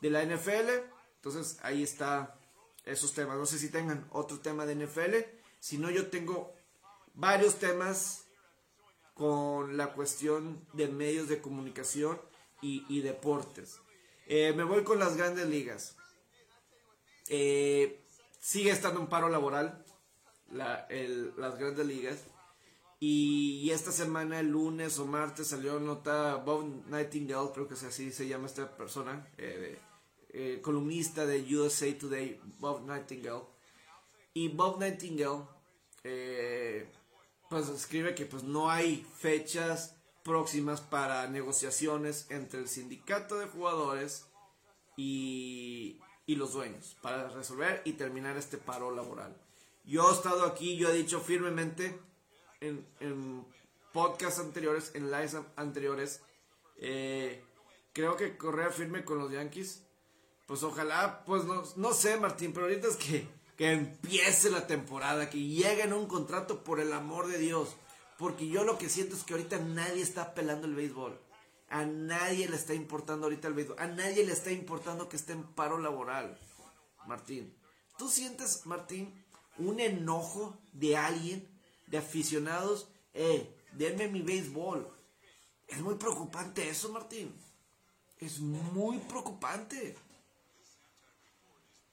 de la NFL. Entonces ahí está esos temas. No sé si tengan otro tema de NFL. Si no, yo tengo varios temas con la cuestión de medios de comunicación y, deportes. Eh, me voy con las grandes ligas. Eh, sigue estando un paro laboral las grandes ligas. Y, esta semana, el lunes o martes, salió nota Bob Nightingale, creo que es así se llama esta persona, eh, eh, columnista de USA Today, Bob Nightingale. Y Bob Nightingale, eh, pues escribe que pues no hay fechas próximas para negociaciones entre el sindicato de jugadores y, y los dueños para resolver y terminar este paro laboral. Yo he estado aquí, yo he dicho firmemente en, en podcasts anteriores, en lives anteriores, eh, creo que Correa firme con los Yankees. Pues ojalá, pues no, no sé, Martín, pero ahorita es que, que empiece la temporada, que lleguen a un contrato por el amor de Dios. Porque yo lo que siento es que ahorita nadie está pelando el béisbol. A nadie le está importando ahorita el béisbol. A nadie le está importando que esté en paro laboral. Martín. ¿Tú sientes, Martín, un enojo de alguien, de aficionados, eh, denme mi béisbol. Es muy preocupante eso, Martín. Es muy preocupante.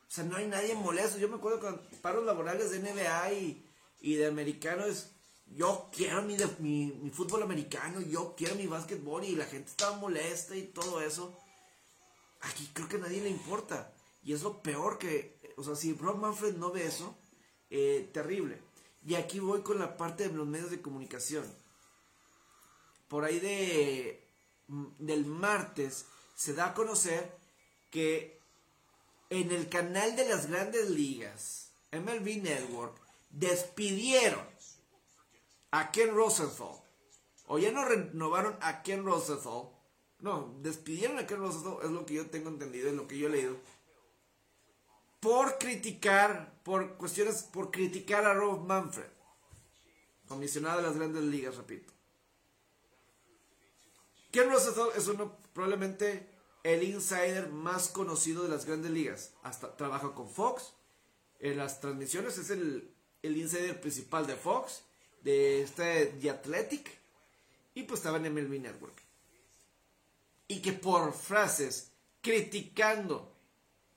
O sea, no hay nadie molesto. Yo me acuerdo con paros laborales de NBA y, y de americanos. Yo quiero mi, mi, mi, fútbol americano, yo quiero mi básquetbol y la gente estaba molesta y todo eso. Aquí creo que a nadie le importa. Y es lo peor que, o sea, si Rob Manfred no ve eso, eh, terrible. Y aquí voy con la parte de los medios de comunicación. Por ahí de mm, del martes se da a conocer que en el canal de las grandes ligas, MLB Network, despidieron a Ken Rosenthal. O ya no renovaron a Ken Rosenthal. No, despidieron a Ken Rosenthal, es lo que yo tengo entendido, es lo que yo he leído por criticar, por cuestiones, por criticar a Rob Manfred, comisionado de las grandes ligas, repito. Ken Rosenthal es uno, probablemente el insider más conocido de las grandes ligas. Hasta trabaja con Fox. En las transmisiones es el, el insider principal de Fox, de este The Athletic. Y pues estaba en MLB Network. Y que por frases criticando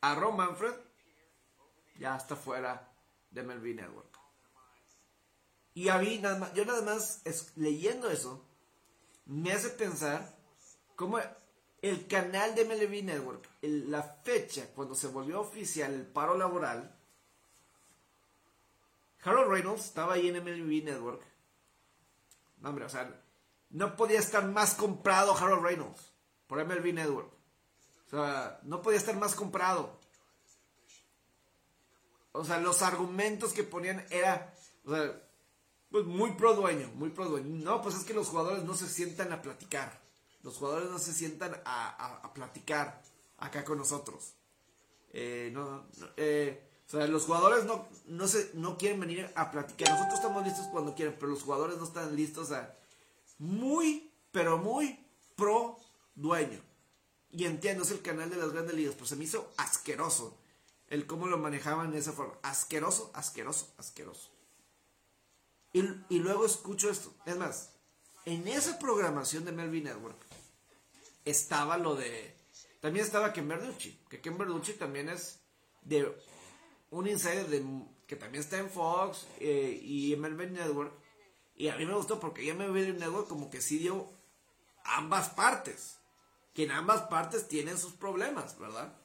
a Rob Manfred ya está fuera de MLB Network. Y a mí, nada más, yo nada más leyendo eso, me hace pensar cómo el canal de MLB Network, la fecha cuando se volvió oficial el paro laboral, Harold Reynolds estaba ahí en MLB Network. No, no podía estar más comprado Harold Reynolds por MLB Network. O sea, no podía estar más comprado. O sea, los argumentos que ponían era, o sea, pues muy pro dueño, muy pro dueño. No, pues es que los jugadores no se sientan a platicar. Los jugadores no se sientan a, platicar acá con nosotros. Eh, no, eh, o sea, los jugadores no, no, se, no quieren venir a platicar. Nosotros estamos listos cuando quieren, pero los jugadores no están listos. a muy, pero muy pro dueño. Y entiendo, es el canal de las grandes ligas, pero se me hizo asqueroso el cómo lo manejaban de esa forma. Asqueroso, asqueroso, asqueroso. Y, luego escucho esto. Es más, en esa programación de Melvin Network estaba lo de. También estaba Ken Verducci. Que Ken Verducci también es de un insider de, que también está en Fox eh, y en Melvin Network. Y a mí me gustó porque ya Melvin Network como que sí dio ambas partes. Que en ambas partes tienen sus problemas, ¿verdad?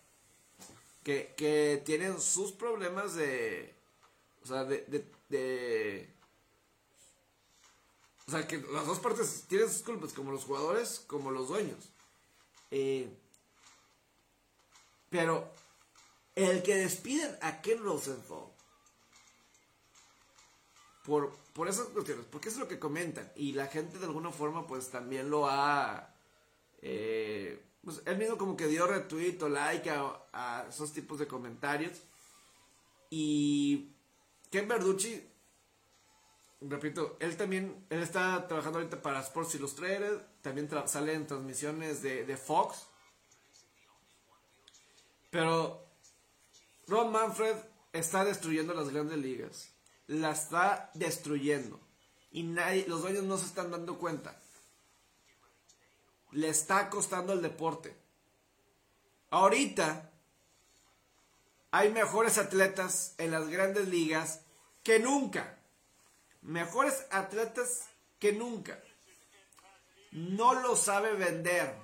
Que, tienen sus problemas de. O sea, de, O sea, que las dos partes tienen sus culpas, como los jugadores, como los dueños. Eh, pero el que despiden a Ken Rosenthal por, por esas cuestiones, porque es lo que comentan. Y la gente de alguna forma pues también lo ha... Eh, pues, él mismo como que dio retweet o like a, esos tipos de comentarios. Y Ken Verducci, repito, él también, él está trabajando ahorita para Sports Illustrated, también sale en transmisiones de, de Fox. Pero Ron Manfred está destruyendo las grandes ligas. La está destruyendo. Y nadie, los dueños no se están dando cuenta. Le está costando el deporte. Ahorita hay mejores atletas en las grandes ligas que nunca. Mejores atletas que nunca. No lo sabe vender.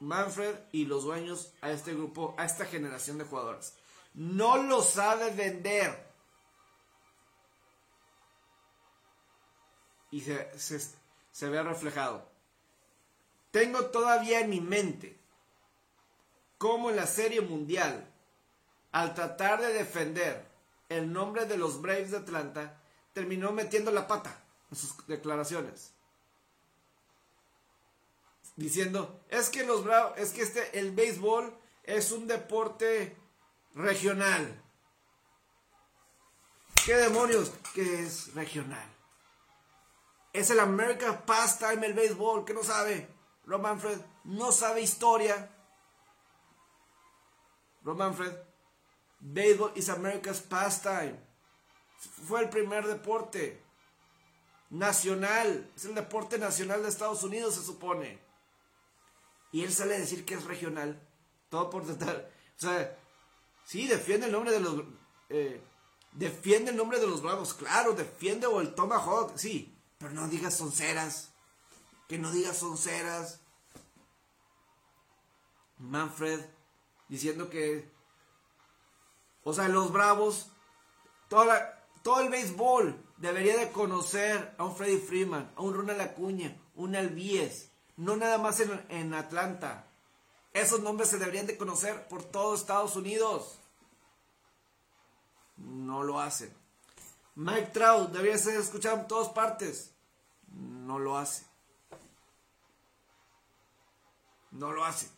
Manfred y los dueños a este grupo, a esta generación de jugadores. No lo sabe vender. Y se, se, ve reflejado. Tengo todavía en mi mente cómo en la Serie Mundial, al tratar de defender el nombre de los Braves de Atlanta, terminó metiendo la pata en sus declaraciones diciendo, es que los Bravos, es que este, el béisbol es un deporte regional. ¿Qué demonios que es regional? Es el American Pastime el béisbol, que no sabe. Rob Manfred no sabe historia. Rob Manfred, béisbol is America's pastime. Fue el primer deporte nacional. Es el deporte nacional de Estados Unidos, se supone y él sale a decir que es regional, todo por tratar, o sea, sí, defiende el nombre de los, eh, defiende el nombre de los bravos, claro, defiende o el Tomahawk, sí, pero no digas sonceras, que no digas sonceras. Manfred diciendo que, o sea, los bravos, toda todo el béisbol debería de conocer a un Freddy Freeman, a un Ronald Acuña, un Albies, no nada más en, Atlanta. Esos nombres se deberían de conocer por todo Estados Unidos. No lo hacen. Mike Trout debería ser escuchado en todas partes. No lo hace. No lo hace.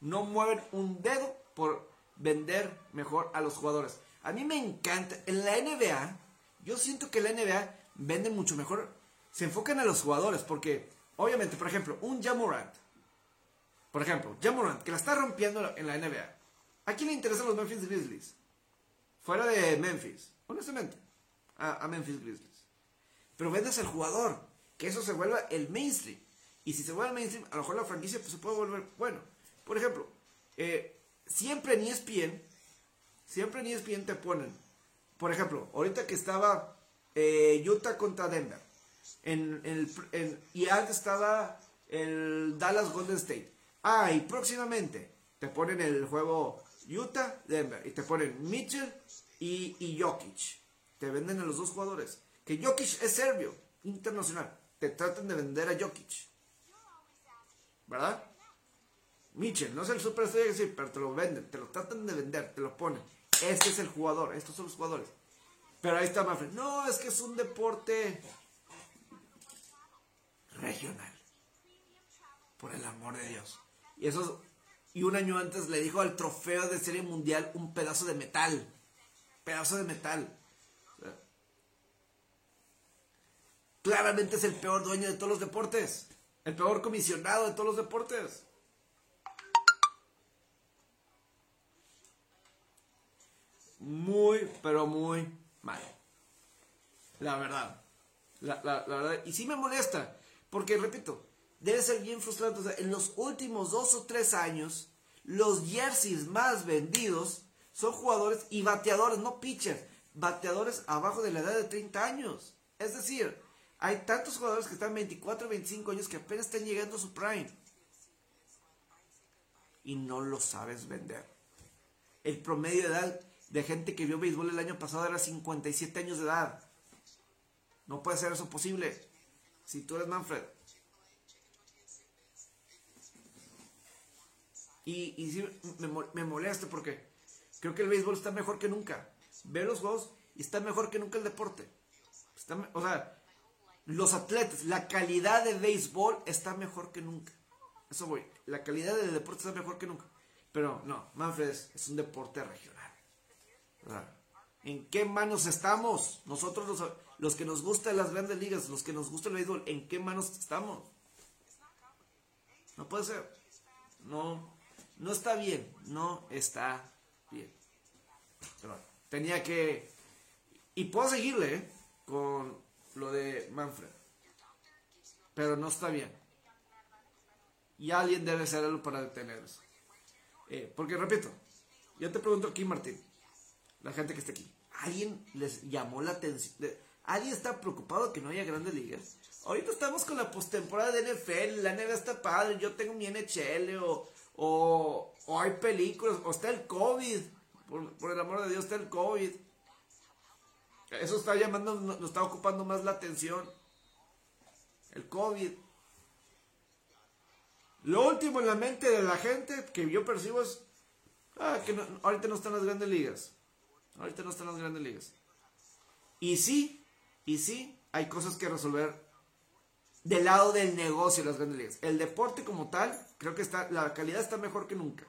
No mueven un dedo por vender mejor a los jugadores. A mí me encanta. En la NBA, yo siento que la NBA vende mucho mejor. Se enfocan a los jugadores porque Obviamente, por ejemplo, un Jamorant. Por ejemplo, Jamorant, que la está rompiendo en la NBA. ¿A quién le interesan los Memphis Grizzlies? Fuera de Memphis, honestamente. A, Memphis Grizzlies. Pero vendes al jugador. Que eso se vuelva el mainstream. Y si se vuelve el mainstream, a lo mejor la franquicia pues, se puede volver bueno. Por ejemplo, eh, siempre en ESPN, siempre en ESPN te ponen, por ejemplo, ahorita que estaba eh, Utah contra Denver en, el, y antes estaba el Dallas Golden State. Ah, y próximamente te ponen el juego Utah, Denver. Y te ponen Mitchell y, y Jokic. Te venden a los dos jugadores. Que Jokic es serbio, internacional. Te tratan de vender a Jokic. ¿Verdad? Mitchell, no es el superestrella que sí, pero te lo venden, te lo tratan de vender, te lo ponen. Este es el jugador, estos son los jugadores. Pero ahí está Manfred. No, es que es un deporte regional. Por el amor de Dios. Y eso y un año antes le dijo al trofeo de serie mundial un pedazo de metal. Pedazo de metal. Claramente es el peor dueño de todos los deportes. El peor comisionado de todos los deportes. Muy, pero muy mal. La verdad. La, la verdad. Y sí me molesta. Porque, repito, debe ser bien frustrante. en los últimos dos o tres años, los jerseys más vendidos son jugadores y bateadores, no pitchers, bateadores abajo de la edad de 30 años. Es decir, hay tantos jugadores que están 24, 25 años que apenas están llegando a su prime. Y no lo sabes vender. El promedio de edad de gente que vio béisbol el año pasado era 57 años de edad. No puede ser eso posible si tú eres Manfred. Y, y sí, me, molesta porque creo que el béisbol está mejor que nunca. Ve los juegos y está mejor que nunca el deporte. o sea, los atletas, la calidad de béisbol está mejor que nunca. Eso voy. La calidad del deporte está mejor que nunca. Pero no, Manfred es, un deporte regional. ¿En qué manos estamos? Nosotros los, que nos gustan las grandes ligas, los que nos gusta el béisbol, ¿en qué manos estamos? No puede ser. No, no está bien. No está bien. Tenía que... Y puedo seguirle ¿eh? con lo de Manfred. Pero no está bien. Y alguien debe hacerlo para detener eso. Eh, porque repito, yo te pregunto aquí, Martín, la gente que está aquí, ¿alguien les llamó la atención? ¿Alguien está preocupado que no haya grandes ligas? Ahorita estamos con la postemporada de NFL, la NBA está padre, yo tengo mi NHL o, o, hay películas, o está el COVID, por, el amor de Dios está el COVID. Eso está llamando, nos está ocupando más la atención. El COVID. Lo último en la mente de la gente que yo percibo es ah, que ahorita no están las grandes ligas. Ahorita no están las grandes ligas. Y sí, y sí, hay cosas que resolver del lado del negocio de las grandes ligas. El deporte como tal, creo que está, la calidad está mejor que nunca.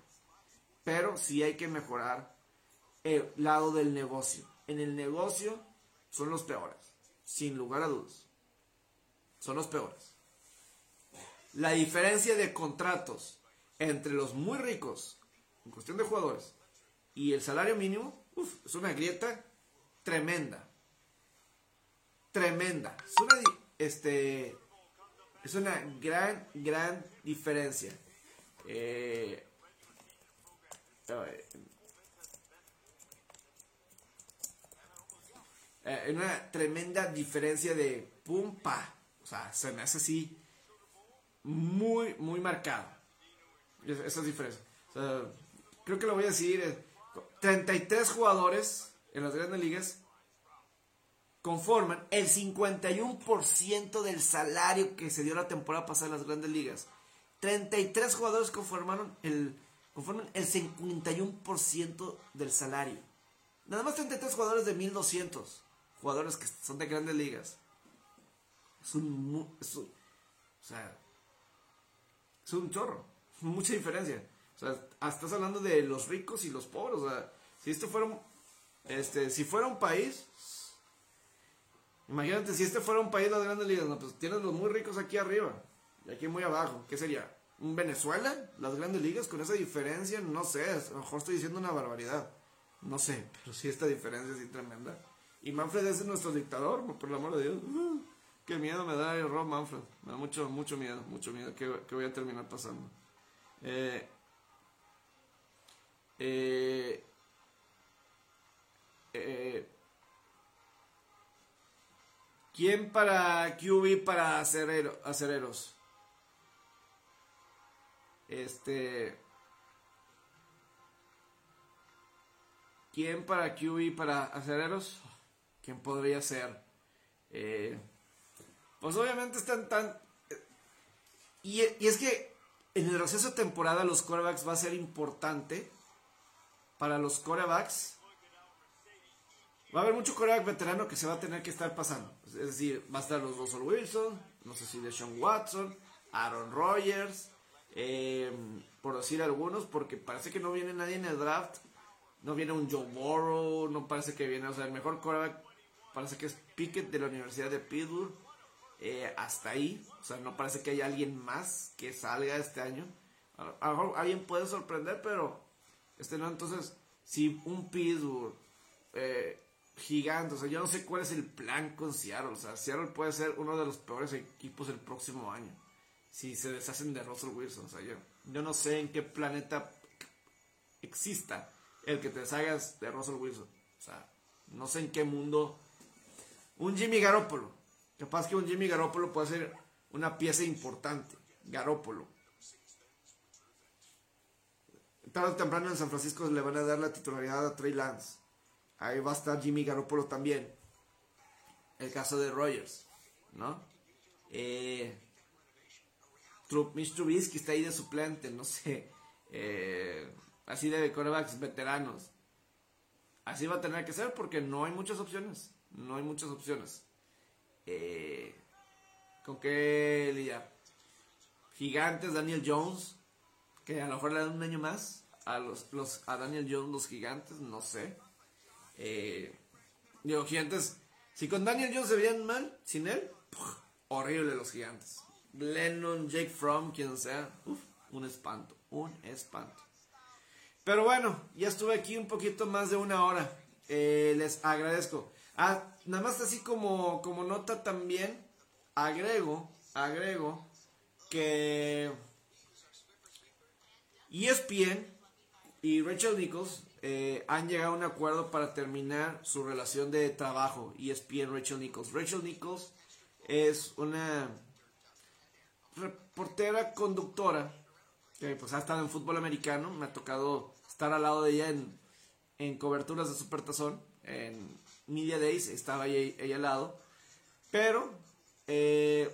Pero sí hay que mejorar el lado del negocio. En el negocio son los peores, sin lugar a dudas. Son los peores. La diferencia de contratos entre los muy ricos, en cuestión de jugadores, y el salario mínimo, es una grieta tremenda. Tremenda. Es una, este, es una gran, gran diferencia. Eh, eh, una tremenda diferencia de pumpa. O sea, se me hace así muy, muy marcado. Esa diferencia. creo que lo voy a decir. 33 jugadores en las grandes ligas conforman el 51% del salario que se dio la temporada pasada en las grandes ligas. 33 jugadores conformaron el, conforman el 51% del salario. Nada más 33 jugadores de 1200 jugadores que son de grandes ligas. Es un, es un, o sea, es un chorro, mucha diferencia. O sea, estás hablando de los ricos y los pobres. O sea, si esto fuera este, si fuera un país, Imagínate si este fuera un país de las grandes ligas, no, pues tienes los muy ricos aquí arriba y aquí muy abajo. ¿Qué sería? ¿Un Venezuela? ¿Las grandes ligas con esa diferencia? No sé, a lo mejor estoy diciendo una barbaridad. No sé, pero sí esta diferencia es tremenda. Y Manfred es nuestro dictador, por el amor de Dios. Uh, qué miedo me da el Rob Manfred. Me da mucho, mucho miedo, mucho miedo que, voy a terminar pasando. Eh, eh, eh, ¿Quién para QB para acereros? Este. ¿Quién para QB para acereros? ¿Quién podría ser? Eh, pues obviamente están tan. Y, es que en el proceso de temporada los corebacks va a ser importante para los corebacks Va a haber mucho coreback veterano que se va a tener que estar pasando. Es decir, va a estar los Russell Wilson, no sé si de Sean Watson, Aaron Rodgers, eh, por decir algunos, porque parece que no viene nadie en el draft. No viene un Joe Burrow, no parece que viene, o sea, el mejor coreback parece que es Pickett de la Universidad de Pittsburgh. Eh, hasta ahí, o sea, no parece que haya alguien más que salga este año. A lo mejor alguien puede sorprender, pero este no. Entonces, si un Pittsburgh eh, gigante. O sea, yo no sé cuál es el plan con Seattle. O sea, Seattle puede ser uno de los peores equipos el próximo año. Si se deshacen de Russell Wilson. O sea, yo, yo no sé en qué planeta exista el que te deshagas de Russell Wilson. O sea, no sé en qué mundo. Un Jimmy Garoppolo. Capaz que un Jimmy Garoppolo puede ser una pieza importante. Garoppolo. Tarde o temprano en San Francisco le van a dar la titularidad a Trey Lance. Ahí va a estar Jimmy Garoppolo también. El caso de Rogers, ¿no? Eh, Mitch Trubisky está ahí de suplente, no sé. Eh, así de corebacks veteranos. así va a tener que ser porque no hay muchas opciones. No hay muchas opciones. Eh, ¿Con qué lidiar? Gigantes, Daniel Jones, que a lo mejor le dan un año más a, los, los, a Daniel Jones, los gigantes, no sé. Eh, digo, gigantes, si con Daniel Jones se veían mal, sin él, horrible los gigantes. Lennon, Jake Fromm, quien sea, un espanto, un espanto. Pero bueno, ya estuve aquí un poquito más de una hora. Eh, les agradezco. Ah, nada más así como, como nota también, agrego, agrego que ESPN y Rachel Nichols eh, han llegado a un acuerdo para terminar su relación de trabajo. ESPN Rachel Nichols. Rachel Nichols es una reportera conductora que pues ha estado en fútbol americano. Me ha tocado estar al lado de ella en, en coberturas de Supertazón, en Media Days, estaba ella al lado. Pero eh,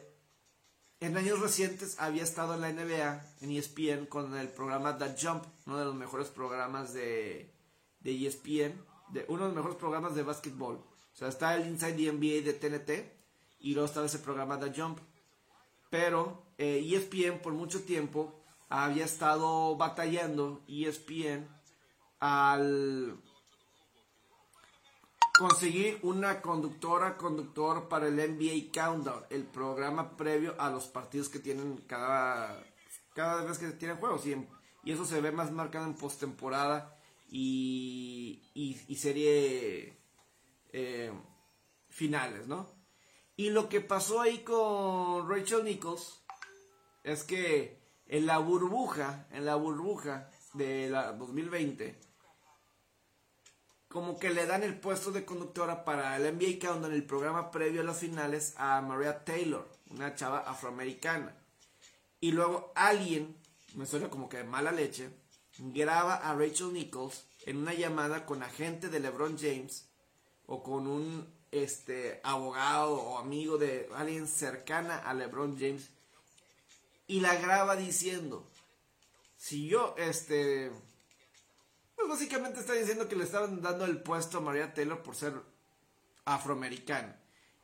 en años recientes había estado en la NBA, en ESPN, con el programa The Jump, uno de los mejores programas de, de ESPN, de, uno de los mejores programas de básquetbol. O sea, está el Inside the NBA de TNT y luego estaba ese programa The Jump. Pero eh, ESPN por mucho tiempo había estado batallando ESPN al conseguir una conductora, conductor para el NBA Countdown, el programa previo a los partidos que tienen cada, cada vez que tienen juegos. Y, y eso se ve más marcado en postemporada y, y, serie eh, finales, ¿no? Y lo que pasó ahí con Rachel Nichols es que en la burbuja, en la burbuja de la 2020, como que le dan el puesto de conductora para el NBA Countdown, el programa previo a las finales, a Maria Taylor, una chava afroamericana. Y luego alguien, me suena como que de mala leche, graba a Rachel Nichols en una llamada con agente de LeBron James o con un este abogado o amigo de alguien cercana a LeBron James y la graba diciendo si yo este pues básicamente está diciendo que le estaban dando el puesto a María Taylor por ser afroamericana.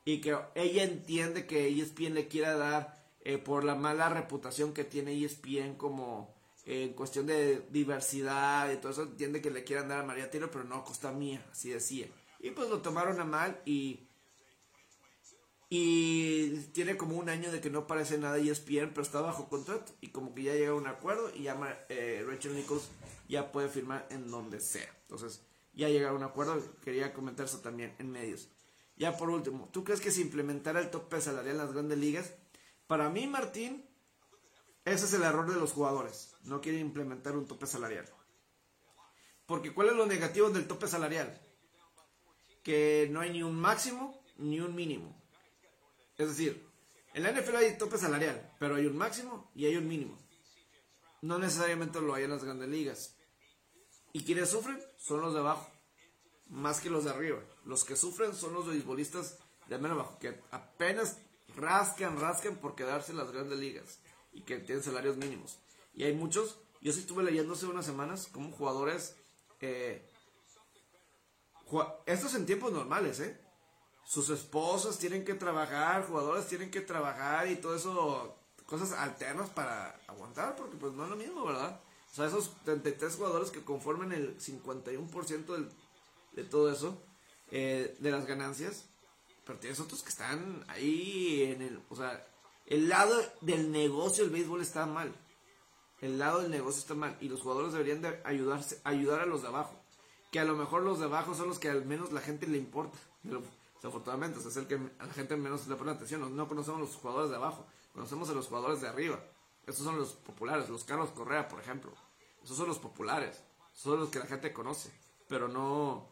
Y que ella entiende que ESPN le quiera dar eh, por la mala reputación que tiene ESPN como eh, en cuestión de diversidad y todo eso, entiende que le quieran dar a María Taylor, pero no a costa mía, así decía. Y pues lo tomaron a mal y y tiene como un año de que no aparece nada ESPN, pero está bajo contrato. Y como que ya llega a un acuerdo y llama eh, Rachel Nichols ya puede firmar en donde sea. Entonces, ya llegaron a un acuerdo. Quería comentar eso también en medios. Ya por último, ¿tú crees que se implementara el tope salarial en las grandes ligas? Para mí, Martín, ese es el error de los jugadores. No quieren implementar un tope salarial. Porque ¿cuál es lo negativo del tope salarial? Que no hay ni un máximo ni un mínimo. Es decir, en la NFL hay tope salarial, pero hay un máximo y hay un mínimo. No necesariamente lo hay en las grandes ligas. ¿Y quienes sufren? Son los de abajo, más que los de arriba. Los que sufren son los beisbolistas de menos abajo, que apenas rascan, rascan por quedarse en las grandes ligas y que tienen salarios mínimos. Y hay muchos, yo sí estuve leyendo hace unas semanas como jugadores, eh, estos en tiempos normales, ¿eh? Sus esposas tienen que trabajar, jugadores tienen que trabajar y todo eso, cosas alternas para aguantar, porque pues no es lo mismo, ¿verdad? O sea, esos 33 jugadores que conforman el 51% del, de todo eso, eh, de las ganancias, pero tienes otros que están ahí en el, o sea, el lado del negocio del béisbol está mal. El lado del negocio está mal y los jugadores deberían de ayudarse, ayudar a los de abajo. Que a lo mejor los de abajo son los que al menos la gente le importa. Desafortunadamente, o es el que a la gente menos le pone atención. No, conocemos a los jugadores de abajo, conocemos a los jugadores de arriba. Estos son los populares, los Carlos Correa, por ejemplo. Esos son los populares, son los que la gente conoce. Pero no.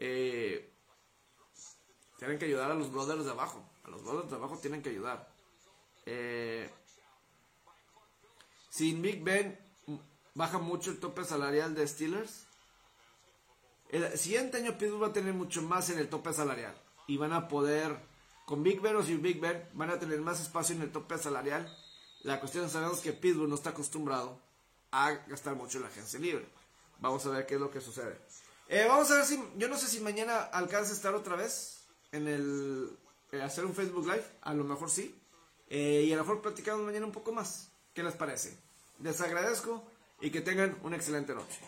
Eh, tienen que ayudar a los brothers de abajo. A los brothers de abajo tienen que ayudar. Eh, sin Big Ben baja mucho el tope salarial de Steelers. El siguiente año Pittsburgh va a tener mucho más en el tope salarial y van a poder, con Big Ben o sin Big Ben, van a tener más espacio en el tope salarial. La cuestión es sabemos que Pittsburgh no está acostumbrado a gastar mucho en la agencia libre. Vamos a ver qué es lo que sucede. Eh, vamos a ver si, yo no sé si mañana alcanza a estar otra vez en el, eh, hacer un Facebook Live, a lo mejor sí. Eh, y a lo mejor platicamos mañana un poco más. ¿Qué les parece? Les agradezco y que tengan una excelente noche.